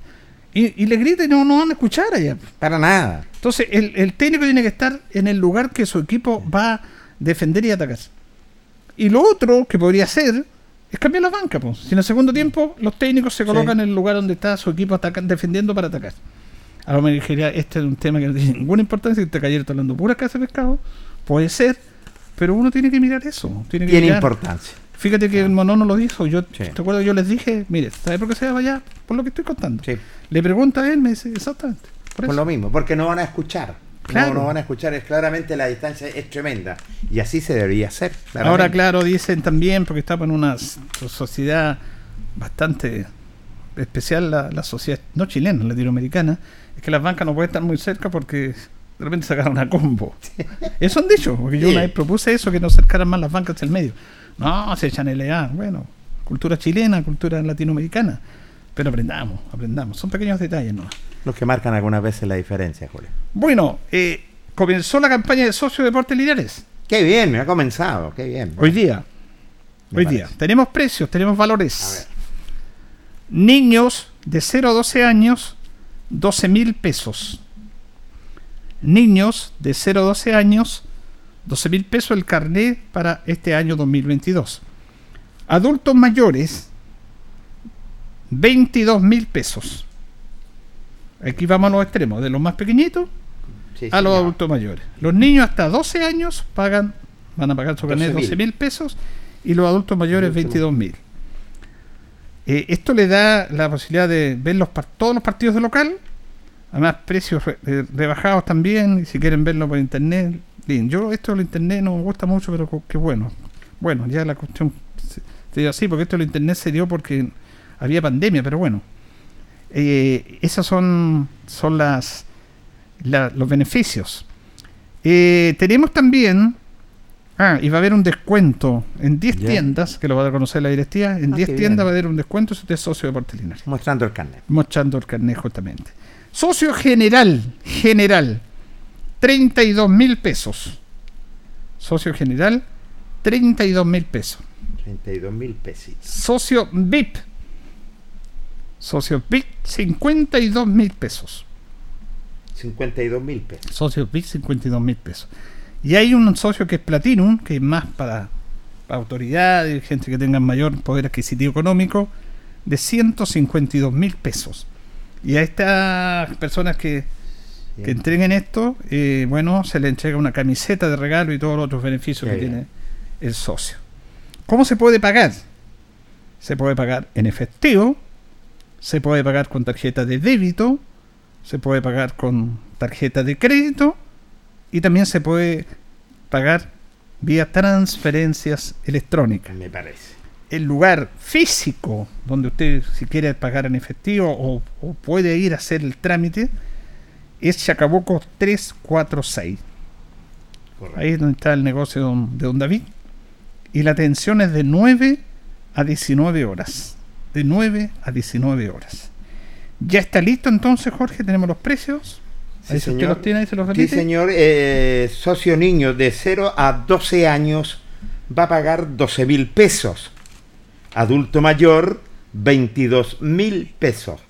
Y, y le grita y no, no van a escuchar allá. Para nada. Entonces, el, el técnico tiene que estar en el lugar que su equipo va a defender y atacar. Y lo otro que podría hacer es cambiar la banca. Pues. Si en el segundo tiempo los técnicos se colocan en el lugar donde está su equipo defendiendo para atacar. A lo mejor este es un tema que no tiene ninguna importancia, que te ayer hablando pura casa de pescado. Puede ser, pero uno tiene que mirar eso. Tiene, que Tiene mirar. importancia. Fíjate que el monono lo dijo. Yo te acuerdo, yo les dije, mire, ¿sabe por qué se va allá? Por lo que estoy contando. Le pregunta a él, me dice, exactamente. Por, lo mismo, porque no van a escuchar. Claro. No, no van a escuchar, es claramente la distancia es tremenda. Y así se debería hacer. Ahora, claro, dicen también, porque estamos en una sociedad bastante especial, la, la sociedad no chilena, latinoamericana, es que las bancas no pueden estar muy cerca porque de repente sacaron una combo. Eso han dicho, porque yo una vez propuse eso, que no acercaran más las bancas hacia el medio. No, se echan LA, bueno, cultura chilena, cultura latinoamericana. Pero aprendamos, aprendamos. Son pequeños detalles, ¿no? Los que marcan algunas veces la diferencia, Julio. Bueno, eh, comenzó la campaña de socio de Deportes Linares. Qué bien, me ha comenzado, qué bien. Hoy día. Me Hoy parece. día. Tenemos precios, tenemos valores. Niños de 0 a 12 años, 12 mil pesos. Niños de 0 a 12 años, 12 mil pesos el carnet para este año 2022. Adultos mayores, 22 mil pesos. Aquí vamos a los extremos, de los más pequeñitos Sí, a los señor. adultos mayores. Los niños hasta 12 años pagan, van a pagar su carnet 12.000. 12 mil pesos y los adultos mayores 22 mil. Eh, esto le da la posibilidad de ver los todos los partidos de local, además precios re- eh, rebajados también, y si quieren verlo por internet, bien. Yo esto de internet no me gusta mucho, pero qué bueno. Bueno, ya la cuestión se, se dio así, porque esto del internet se dio porque había pandemia, pero bueno. Eh, esas son, son las, la- los beneficios. Eh, tenemos también Ah, y va a haber un descuento en 10 Ya. tiendas, que lo va a conocer la directiva. En Ah, 10 qué tiendas bien. va a haber un descuento si usted es socio de Deportes Linares. Mostrando el carnet. Mostrando el carnet justamente. Socio general, general, 32 mil pesos. Socio general, 32 mil pesos. 32 mil pesitos. Socio VIP. Socio VIP, 52 mil pesos. 52 mil pesos. Socio VIP, 52 mil pesos. Y hay un socio que es Platinum, que es más para, para autoridades, gente que tenga mayor poder adquisitivo económico, de 152 mil pesos. Y a estas personas que, que entreguen esto, eh, bueno, se le entrega una camiseta de regalo y todos los otros beneficios Qué que bien. tiene el socio. ¿Cómo se puede pagar? Se puede pagar en efectivo, se puede pagar con tarjeta de débito, se puede pagar con tarjeta de crédito y también se puede pagar vía transferencias electrónicas. Me parece. El lugar físico donde usted, si quiere pagar en efectivo o, o puede ir a hacer el trámite, es Chacabuco 346. Ahí es donde está el negocio de don, de don David. Y la atención es de 9 a 19 horas. De 9 a 19 horas. ¿Ya está listo entonces, Jorge? ¿Tenemos los precios? Ahí si usted los tiene, ahí se los Sí, señor. Eh, socio niño de 0 a 12 años va a pagar 12 mil pesos. Adulto mayor, 22 mil pesos.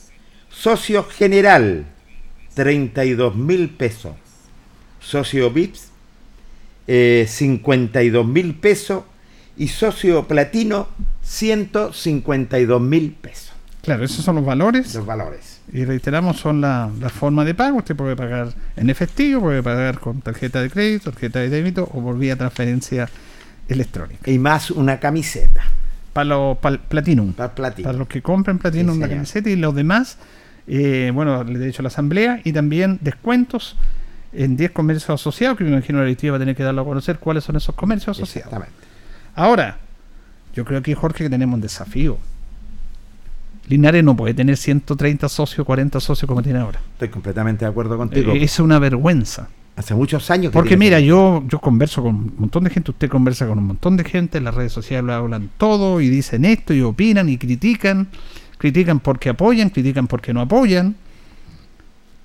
Socio general, 32 mil pesos. Socio VIPS, eh, 52 mil pesos. Y socio platino, 152 mil pesos. Claro, esos son los valores. Los valores. Y reiteramos, son la, la forma de pago. Usted puede pagar en efectivo, puede pagar con tarjeta de crédito, tarjeta de débito o por vía transferencia electrónica. Y más una camiseta. Para los para Platinum. Para Platinum. Para los que compren Platinum Sí, señor. camiseta y los demás, eh, bueno, le he hecho la asamblea y también descuentos en 10 comercios asociados, que me imagino la directiva va a tener que darlo a conocer cuáles son esos comercios asociados. Exactamente. Ahora, yo creo que Jorge que tenemos un desafío. Linares no puede tener 130 socios, 40 socios como tiene ahora. Estoy completamente de acuerdo contigo. Eh, Es una vergüenza. Hace muchos años que Porque mira, yo, yo converso con un montón de gente, usted conversa con un montón de gente, en las redes sociales hablan todo y dicen esto y opinan y critican, critican porque apoyan, critican porque no apoyan,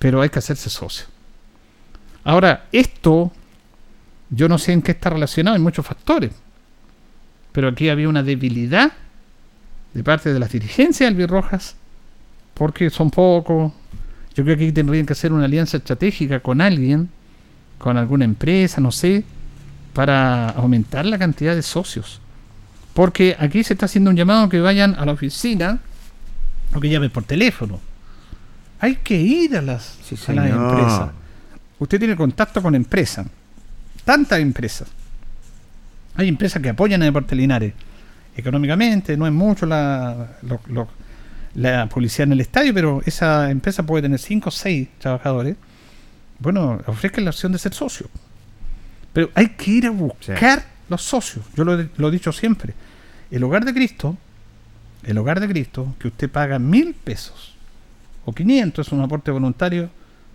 pero hay que hacerse socio. Ahora, esto, yo no sé en qué está relacionado, hay muchos factores, pero aquí había una debilidad de parte de las dirigencias albirrojas, porque son pocos. Yo creo que aquí tendrían que hacer una alianza estratégica con alguien, con alguna empresa, no sé, para aumentar la cantidad de socios. Porque aquí se está haciendo un llamado que vayan a la oficina o que llamen por teléfono. Hay que ir a las, a las empresas. Usted tiene contacto con empresas, tantas empresas. Hay empresas que apoyan a Deportes Linares económicamente, no es mucho la, lo- lo- la publicidad en el estadio, pero esa empresa puede tener 5 o 6 trabajadores. Bueno, ofrezcan la opción de ser socio. Pero hay que ir a buscar los socios. Yo lo, he- lo he dicho siempre. El hogar de Cristo, el hogar de Cristo, que usted paga mil pesos o 500, es un aporte voluntario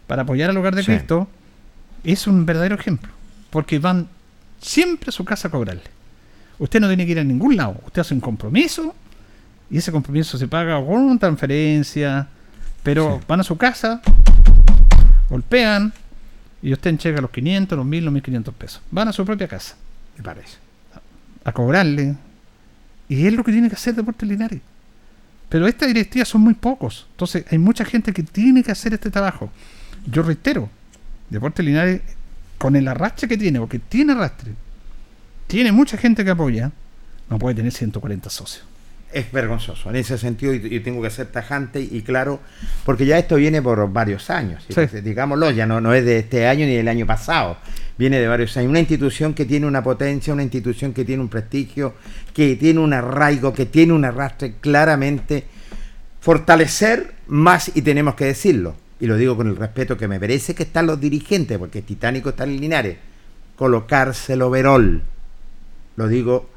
para apoyar al hogar de Sí. Cristo, es un verdadero ejemplo. Porque van siempre a su casa a cobrarle. Usted no tiene que ir a ningún lado. Usted hace un compromiso y ese compromiso se paga con transferencia. Pero van a su casa, golpean y usted entrega los 500, los 1000, los 1500 pesos. Van a su propia casa Me parece. a cobrarle. Y es lo que tiene que hacer Deportes Linares. Pero estas directivas son muy pocos. Entonces hay mucha gente que tiene que hacer este trabajo. Yo reitero, Deportes Linares, con el arrastre que tiene, porque tiene arrastre, tiene mucha gente que apoya, no puede tener 140 socios. Es vergonzoso. En ese sentido, y, y tengo que ser tajante y claro, porque ya esto viene por varios años. Sí. Digámoslo, ya no, no es de este año ni del año pasado. Viene de varios años. Una institución que tiene una potencia, una institución que tiene un prestigio, que tiene un arraigo, que tiene un arrastre claramente. Fortalecer más, y tenemos que decirlo, y lo digo con el respeto que me merece que están los dirigentes, porque Titánico está en Linares, colocárselo verol. Lo digo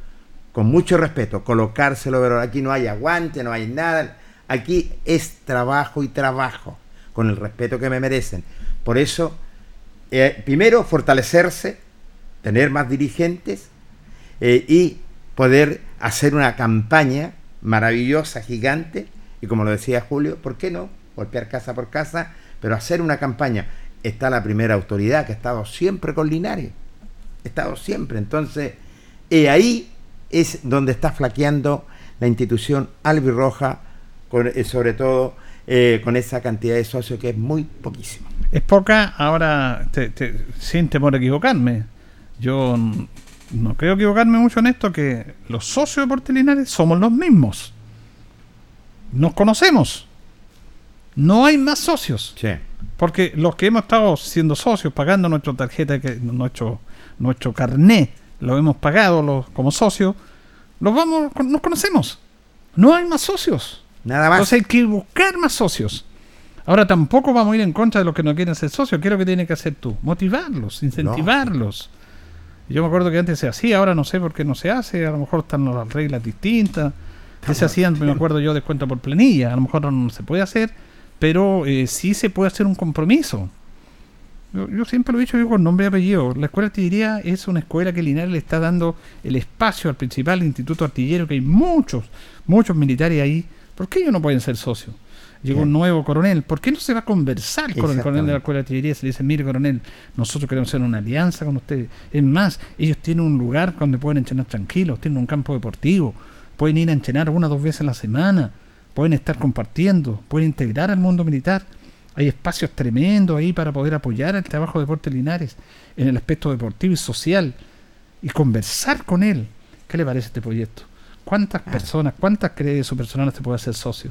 con mucho respeto, colocárselo verol. Aquí no hay aguante, no hay nada. Aquí es trabajo y trabajo, con el respeto que me merecen. Por eso, eh, primero, fortalecerse, tener más dirigentes, eh, y poder hacer una campaña maravillosa, gigante, y como lo decía Julio, ¿por qué no? Golpear casa por casa, pero hacer una campaña. Está la primera autoridad que ha estado siempre con Linares, estado siempre, entonces, y ahí es donde está flaqueando la institución albirroja, con, eh, sobre todo eh, con esa cantidad de socios que es muy poquísimo. Es poca, ahora, te- te- sin temor a equivocarme, yo no creo equivocarme mucho en esto, que los socios de Deportes Linares somos los mismos. Nos conocemos. No hay más socios. Sí. Porque los que hemos estado siendo socios, pagando nuestra tarjeta, nuestro, nuestro carné, lo hemos pagado los, como socios, los vamos, nos conocemos. No hay más socios. Nada más. Entonces hay que buscar más socios. Ahora tampoco vamos a ir en contra de los que no quieren ser socios. ¿Qué es lo que tienes que hacer tú? Motivarlos, incentivarlos. Yo me acuerdo que antes se hacía, ahora no sé por qué no se hace. A lo mejor están las reglas distintas. Que se hacían, me acuerdo yo, descuento por planilla. A lo mejor no se puede hacer, pero eh, sí se puede hacer un compromiso. Yo, yo siempre lo he dicho yo con nombre y apellido. La escuela de artillería es una escuela que Linares le está dando el espacio al principal instituto artillero, que hay muchos, muchos militares ahí. ¿Por qué ellos no pueden ser socios? Llegó un nuevo coronel. ¿Por qué no se va a conversar con el coronel de la escuela de artillería? Se le dice, mire coronel, nosotros queremos hacer una alianza con ustedes. Es más, ellos tienen un lugar donde pueden entrenar tranquilos, tienen un campo deportivo, pueden ir a entrenar una o dos veces a la semana, pueden estar compartiendo, pueden integrar al mundo militar. Hay espacios tremendos ahí para poder apoyar el trabajo de Deportes Linares en el aspecto deportivo y social y conversar con él. ¿Qué le parece este proyecto? ¿Cuántas personas, cuántas cree su personal se puede hacer socio?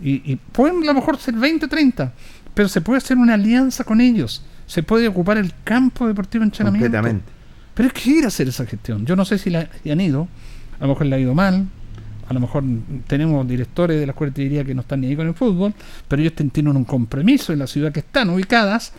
Y, y pueden a lo mejor ser 20, 30, pero se puede hacer una alianza con ellos. Se puede ocupar el campo deportivo de entrenamiento. Completamente. Pero es que ir a hacer esa gestión. Yo no sé si la si han ido, a lo mejor le ha ido mal, a lo mejor tenemos directores de la escuela de artillería que no están ni ahí con el fútbol, pero ellos tienen un compromiso en la ciudad que están ubicadas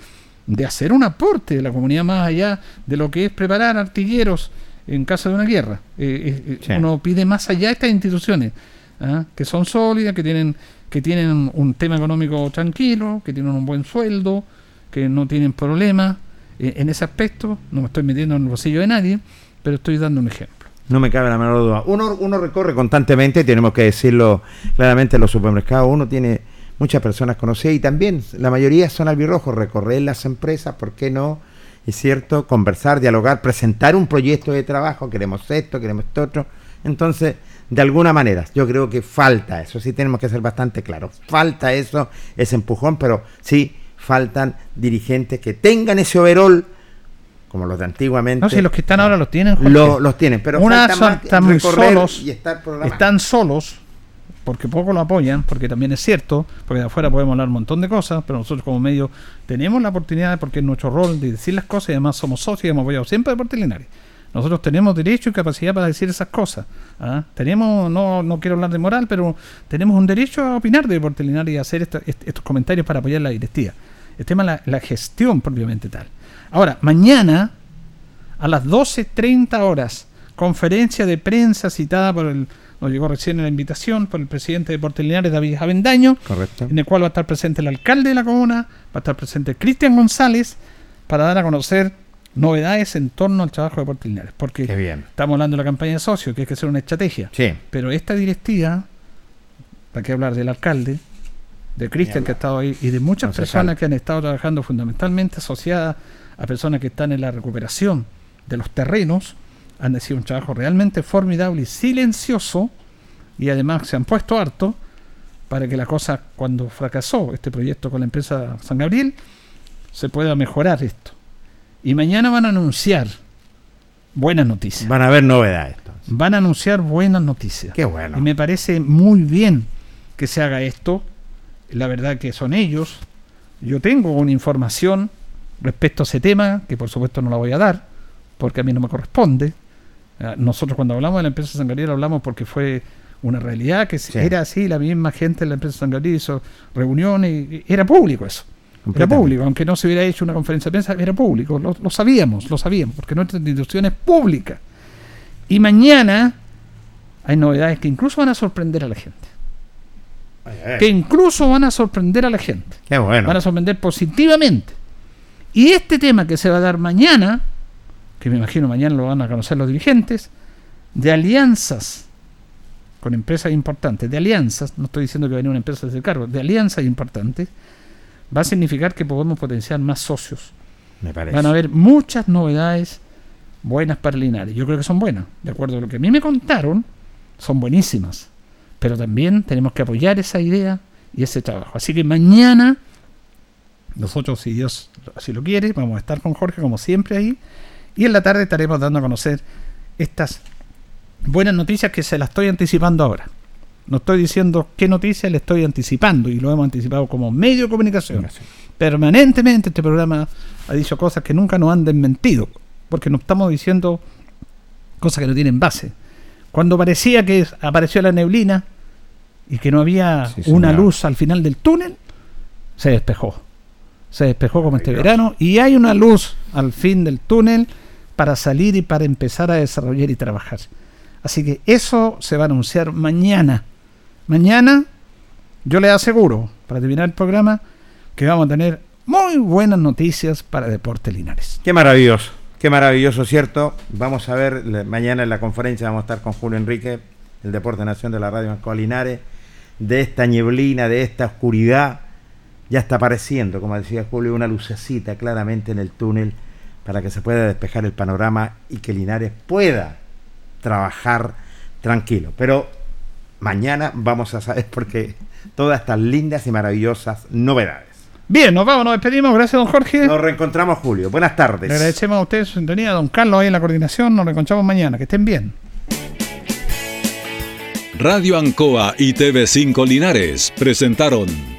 de hacer un aporte de la comunidad más allá de lo que es preparar artilleros en caso de una guerra. Eh, eh, eh, Sí. Uno pide más allá de estas instituciones, ¿ah? que son sólidas, que tienen, que tienen un tema económico tranquilo, que tienen un buen sueldo, que no tienen problemas. Eh, en ese aspecto, no me estoy metiendo en el bolsillo de nadie, pero estoy dando un ejemplo. No me cabe la menor duda. Uno, uno recorre constantemente, tenemos que decirlo claramente, en los supermercados. Uno tiene muchas personas conocidas y también la mayoría son albirrojos. Recorrer las empresas, ¿por qué no? Es cierto, conversar, dialogar, presentar un proyecto de trabajo. Queremos esto, queremos esto otro. Entonces, de alguna manera, yo creo que falta eso. Sí, tenemos que ser bastante claros. Falta eso, ese empujón, pero sí faltan dirigentes que tengan ese overall como los de antiguamente. No, si los que están ahora los tienen. Lo- los tienen, pero Una están solos, y estar están solos, porque poco lo apoyan, porque también es cierto, porque de afuera podemos hablar un montón de cosas, pero nosotros como medio tenemos la oportunidad, porque es nuestro rol de decir las cosas y además somos socios y hemos apoyado siempre a Deportes Linares. Nosotros tenemos derecho y capacidad para decir esas cosas. ¿ah? Tenemos, no, no quiero hablar de moral, pero tenemos un derecho a opinar de Deportes Linares y hacer esta- est- estos comentarios para apoyar la directiva. El tema es la, la gestión propiamente tal. Ahora, mañana a las 12.30 horas, conferencia de prensa citada por el, nos llegó recién la invitación por el presidente de Deportes Linares, David Avendaño, Correcto. en el cual va a estar presente el alcalde de la comuna, va a estar presente Cristian González, para dar a conocer novedades en torno al trabajo de Deportes Linares. Porque Qué bien. estamos hablando de la campaña de socios, que hay que hacer una estrategia. Sí. Pero esta directiva, para qué hablar del alcalde, de Cristian que ha estado ahí y de muchas personas que han estado trabajando fundamentalmente asociadas a personas que están en la recuperación de los terrenos, han hecho un trabajo realmente formidable y silencioso y además se han puesto harto para que la cosa, cuando fracasó este proyecto con la empresa San Gabriel, se pueda mejorar esto. Y mañana van a anunciar buenas noticias. Van a haber novedades. Van a anunciar buenas noticias. Qué bueno. Y me parece muy bien que se haga esto. La verdad que son ellos. Yo tengo una información respecto a ese tema, que por supuesto no la voy a dar, porque a mí no me corresponde. Ah, Nosotros cuando hablamos de la empresa San Gabriel hablamos porque fue una realidad que Sí. era así, la misma gente de la empresa San Gabriel hizo reuniones, y- era público eso. Era público, aunque no se hubiera hecho una conferencia de prensa, era público, lo, lo sabíamos, lo sabíamos, porque nuestra institución es pública. Y mañana hay novedades que incluso van a sorprender a la gente. Que incluso van a sorprender a la gente. Qué bueno. Van a sorprender positivamente. Y este tema que se va a dar mañana, que me imagino mañana lo van a conocer los dirigentes, de alianzas con empresas importantes, de alianzas, no estoy diciendo que va a venir una empresa de cargo, de alianzas importantes, va a significar que podemos potenciar más socios. Me parece. Van a haber muchas novedades buenas para Linares. Yo creo que son buenas. De acuerdo a lo que a mí me contaron, son buenísimas. Pero también tenemos que apoyar esa idea y ese trabajo. Así que mañana, nosotros, si Dios así lo quiere, vamos a estar con Jorge como siempre ahí. Y en la tarde estaremos dando a conocer estas buenas noticias que se las estoy anticipando ahora. No estoy diciendo qué noticias le estoy anticipando y lo hemos anticipado como medio de comunicación. Permanentemente este programa ha dicho cosas que nunca nos han desmentido, porque no estamos diciendo cosas que no tienen base. Cuando parecía que apareció la neblina y que no había Sí, una luz al final del túnel, se despejó. Se despejó como este verano y hay una luz al fin del túnel para salir y para empezar a desarrollar y trabajar. Así que eso se va a anunciar mañana. Mañana yo les aseguro, para terminar el programa, que vamos a tener muy buenas noticias para Deporte Linares. Qué maravilloso, qué maravilloso, ¿cierto? Vamos a ver, mañana en la conferencia vamos a estar con Julio Enrique, el Deporte Nación de la Radio Banco Linares, de esta nieblina, de esta oscuridad. Ya está apareciendo, como decía Julio, una lucecita claramente en el túnel para que se pueda despejar el panorama y que Linares pueda trabajar tranquilo. Pero mañana vamos a saber porque todas estas lindas y maravillosas novedades. Bien, nos vamos, nos despedimos. Gracias, don Jorge. Nos reencontramos, Julio. Buenas tardes. Le agradecemos a ustedes su sintonía, don Carlos ahí en la coordinación. Nos reencontramos mañana. Que estén bien. Radio Ancoa y TV5 Linares presentaron